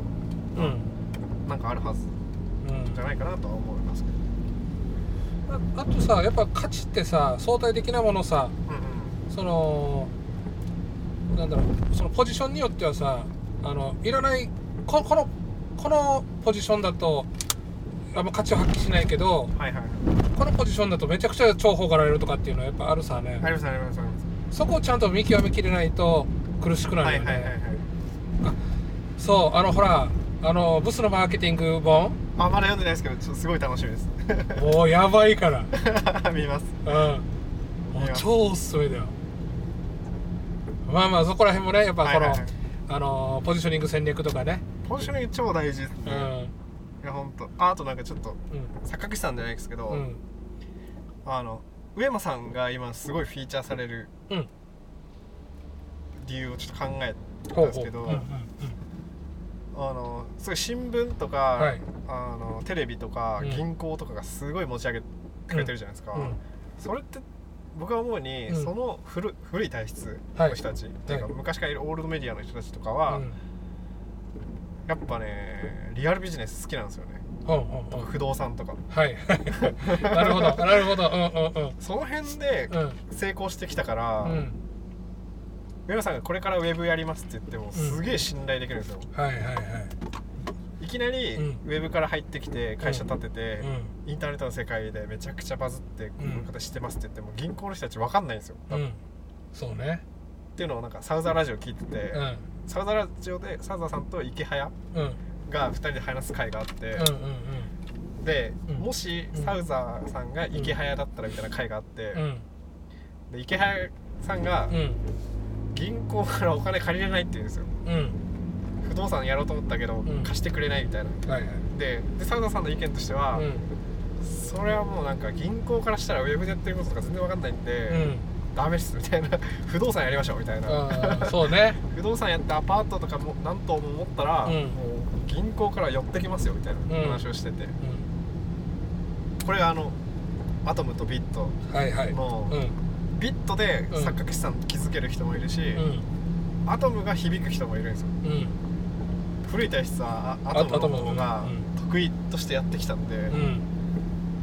うん。なんかあるはずじゃないかなとは思いますけど、あとさやっぱ価値ってさ相対的なものさ、うんうん、そのなんだろうそのポジションによってはさあのいらないここのこのポジションだとあんま価値を発揮しないけど、はいはい、このポジションだとめちゃくちゃ重宝がられるとかっていうのはやっぱあるさね。ありますありますありますそこをちゃんと見極めきれないと苦しくなるよね、はいはいはいはい、あそうあのほらあのブスのマーケティング本？あまだ読んでないですけどちょっとすごい楽しみです。もうやばいから。見ます。うん。もう超おすすめだよ。まあまあそこら辺もねやっぱこの、はいはいはい、あのポジショニング戦略とかね。ポジショニング超大事ですね、うん、いや本当ああとなんかちょっと、うん、坂口さんじゃないですけど、うん、あの上間さんが今すごいフィーチャーされる理由をちょっと考えたんですけど、あのすごい新聞とか、はい、あのテレビとか、銀行とかがすごい持ち上げてくれてるじゃないですか、それって僕は思うに、うん、その古古い体質の人たち、はい、っていうか、昔からいるオールドメディアの人たちとかは、やっぱねリアルビジネス好きなんですよね、うんうんう。ん、不動産とか。はい。なるほど。なるほど、うんうんうん、その辺で成功してきたから、うん。上野さんがこれからウェブやりますって言ってもすげえ信頼できるんですよ、はいはいはいいきなりウェブから入ってきて会社立てて、インターネットの世界でめちゃくちゃバズってこういう方知ってますって言っても銀行の人たち分かんないんですよ。多分、そうね。っていうのをなんかサウザーラジオ聞いてて、サウザーラジオでサウザーさんと池早が2人で話す会があって、で、もしサウザーさんが池早だったらみたいな会があって、で池早さんが、銀行からお金借りれないって言うんですよ、うん、不動産やろうと思ったけど、うん、貸してくれないみたいな、はいはい、でで澤田さんの意見としては、うん、それはもうなんか銀行からしたらウェブでやってることとか全然分かんないんで、うん、ダメっすみたいな。不動産やりましょうみたいな。そうね。不動産やってアパートとかも何棟も持ったら、もう銀行から寄ってきますよみたいな話をしてて、これがあのアトムとビットの、はいはい。ビットで錯覚資産気づける人もいるし、うん、アトムが響く人もいるんですよ、うん、古い体質はアトムの方が得意としてやってきたんで、うん、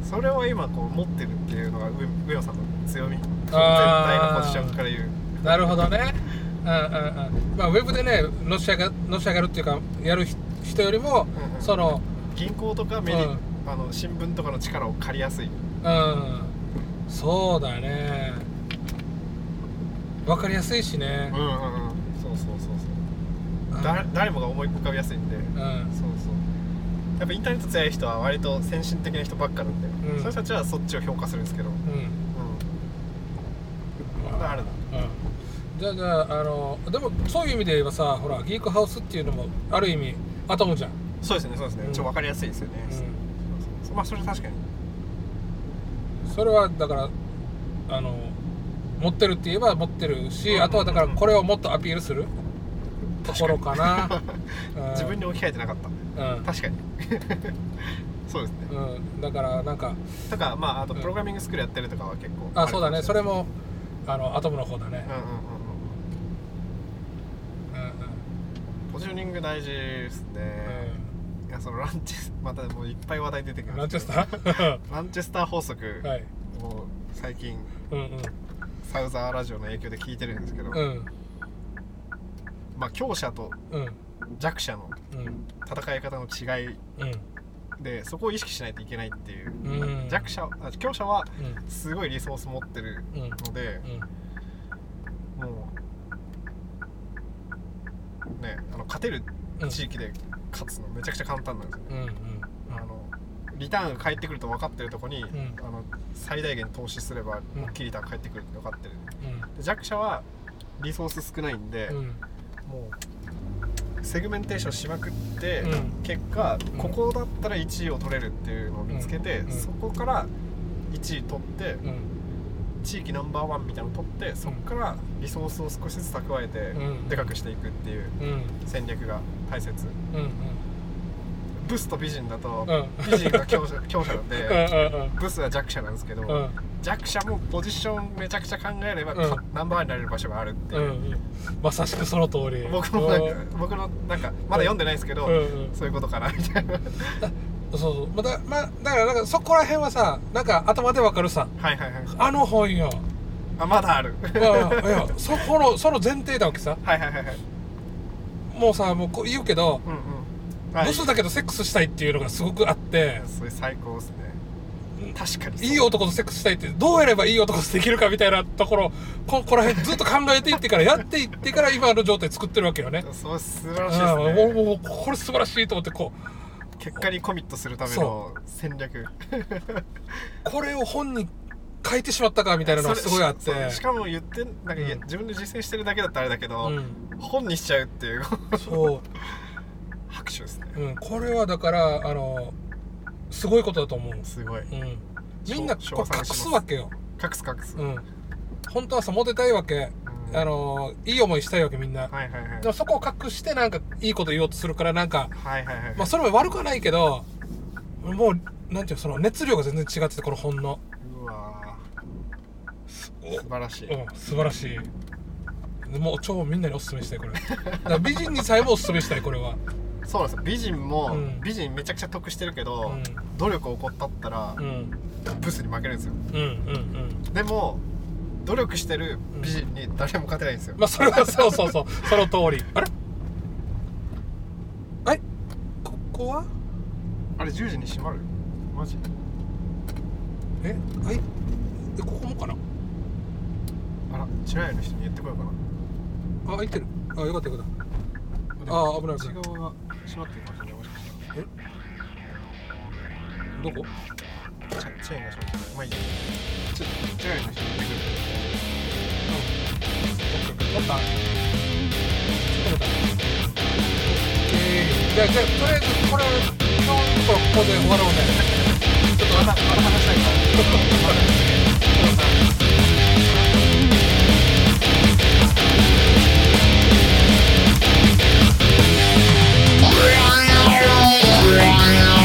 それを今こう持ってるっていうのが上野さんの強み。全体のポジションから言う。なるほどね。うんうんうん。まあウェブでねのし上がのし上がるっていうかやる人よりも、うんうん、その銀行とかメリ、うん、あの新聞とかの力を借りやすい。うん。そうだね。分かりやすいしね。うんうんうんだ誰もが思い浮かびやすいんで、うん、そうそう。やっぱインターネット強い人は割と先進的な人ばっかなんで、うん、そういう人たちはそっちを評価するんですけど。うん、うん、あるな、うん。じゃあじゃああのでもそういう意味で言えばさほらギークハウスっていうのもある意味アトムじゃん。そうですねそうですね、うん、ちょっと分かりやすいですよね、うん、まあそれ確かに。それはだからあの持ってるって言えば持ってるし、あとはだからこれをもっとアピールするところかな。自分に置き換えてなかった、うん、確かに。そうですね、うん、だからなんかとかまああとプログラミングスクールやってるとかは結構あそうだね。それもあのアトムの方だね。うんうんうんうん。うんポジショニング大事ですね、いやそのランチまたもういっぱい話題出てくるランチェスター？ランチェスター法則、はい、もう最近、うんうん、サウザーラジオの影響で聞いてるんですけど、うん、まあ強者と弱者の戦い方の違いでそこを意識しないといけないっていう、うん、弱者強者はすごいリソース持ってるので、うん、もうねあの勝てる地域で勝つのめちゃくちゃ簡単なんですよね、うんうん、あのリターンが返ってくると分かってるとこに、あの最大限投資すれば大きいリターン返ってくるって分かってる、弱者はリソース少ないんで、もうセグメンテーションしまくって、うん、結果、うん、ここだったら1位を取れるっていうのを見つけて、うん、そこから1位取って、地域ナンバーワンみたいなのを取ってそこからリソースを少しずつ蓄えてでかくしていくっていう戦略が大切、ブスと美人だと、美人が強者強者なんで、ブスは弱者なんですけど、弱者もポジションめちゃくちゃ考えれば、うん、ナンバーワンになれる場所があるっていう、うん、まさしくその通り。僕もなんか僕のなんかまだ読んでないですけど、うん。うん、そういうことかなみたいな。そうそう。まだ,、まあ、だからなんかそこら辺はさなんか頭でわかるさ。はいはいはい。あの本よ。あまだある。いやいやそこのその前提だわけさ。はいはいはいはい。もうさもうこう言うけど、うんうん。ブスだけどセックスしたいっていうのがすごくあって。それ最高ですね確かにいい男とセックスしたいってどうやればいい男とできるかみたいなところここら辺ずっと考えていってからやっていってから今の状態作ってるわけよね。そう素晴らしいですね。もうこれ素晴らしいと思ってこう。結果にコミットするための戦略。これを本に書いてしまったかみたいなのがすごいあって。しかも言ってなんか、うん、自分で実践してるだけだったらあれだけど、うん、本にしちゃうっていう。そう。拍手ですね、うん、これはだからあのすごいことだと思う。すごい、うん、みんなこ隠すわけよ。隠す隠す、うん、本当はさモテたいわけ、うん、あのいい思いしたいわけみんな、はいはいはい、でもそこを隠してなんかいいこと言おうとするからなんか、はいはいはい、まあそれも悪くはないけどもうなんていうその熱量が全然違っててこの本の。うわ素晴らしい、うん、素晴らしい。もう超みんなにおすすめしたいこれ。美人にさえもおすすめしたいこれはそうなんですよ。美人も、うん、美人めちゃくちゃ得してるけど、うん、努力を怠ったら、うん、ブスに負けるんですよ、うんうんうん、でも努力してる美人に誰も勝てないんですよ、まあそれはそうそうそう。その通り。あれ？あれここは？あれ10時に閉まる？マジ？え？はい。えここもかな？あら白谷の人に言ってこようかな。あ開いてる。あよかったよかった。ああ危ない危ない。内側が閉まってるかもしれない。もしかしたらえ？どこ？チェチェーンが閉まってるまあいいや。ちょっとチェーンの人に言って。くるうん。たちょっと待ってえー、じゃあじゃあとりあえずこれ今日ここで終わろうね。ちょっとまたまた話したいから。ちょっとまた Wow.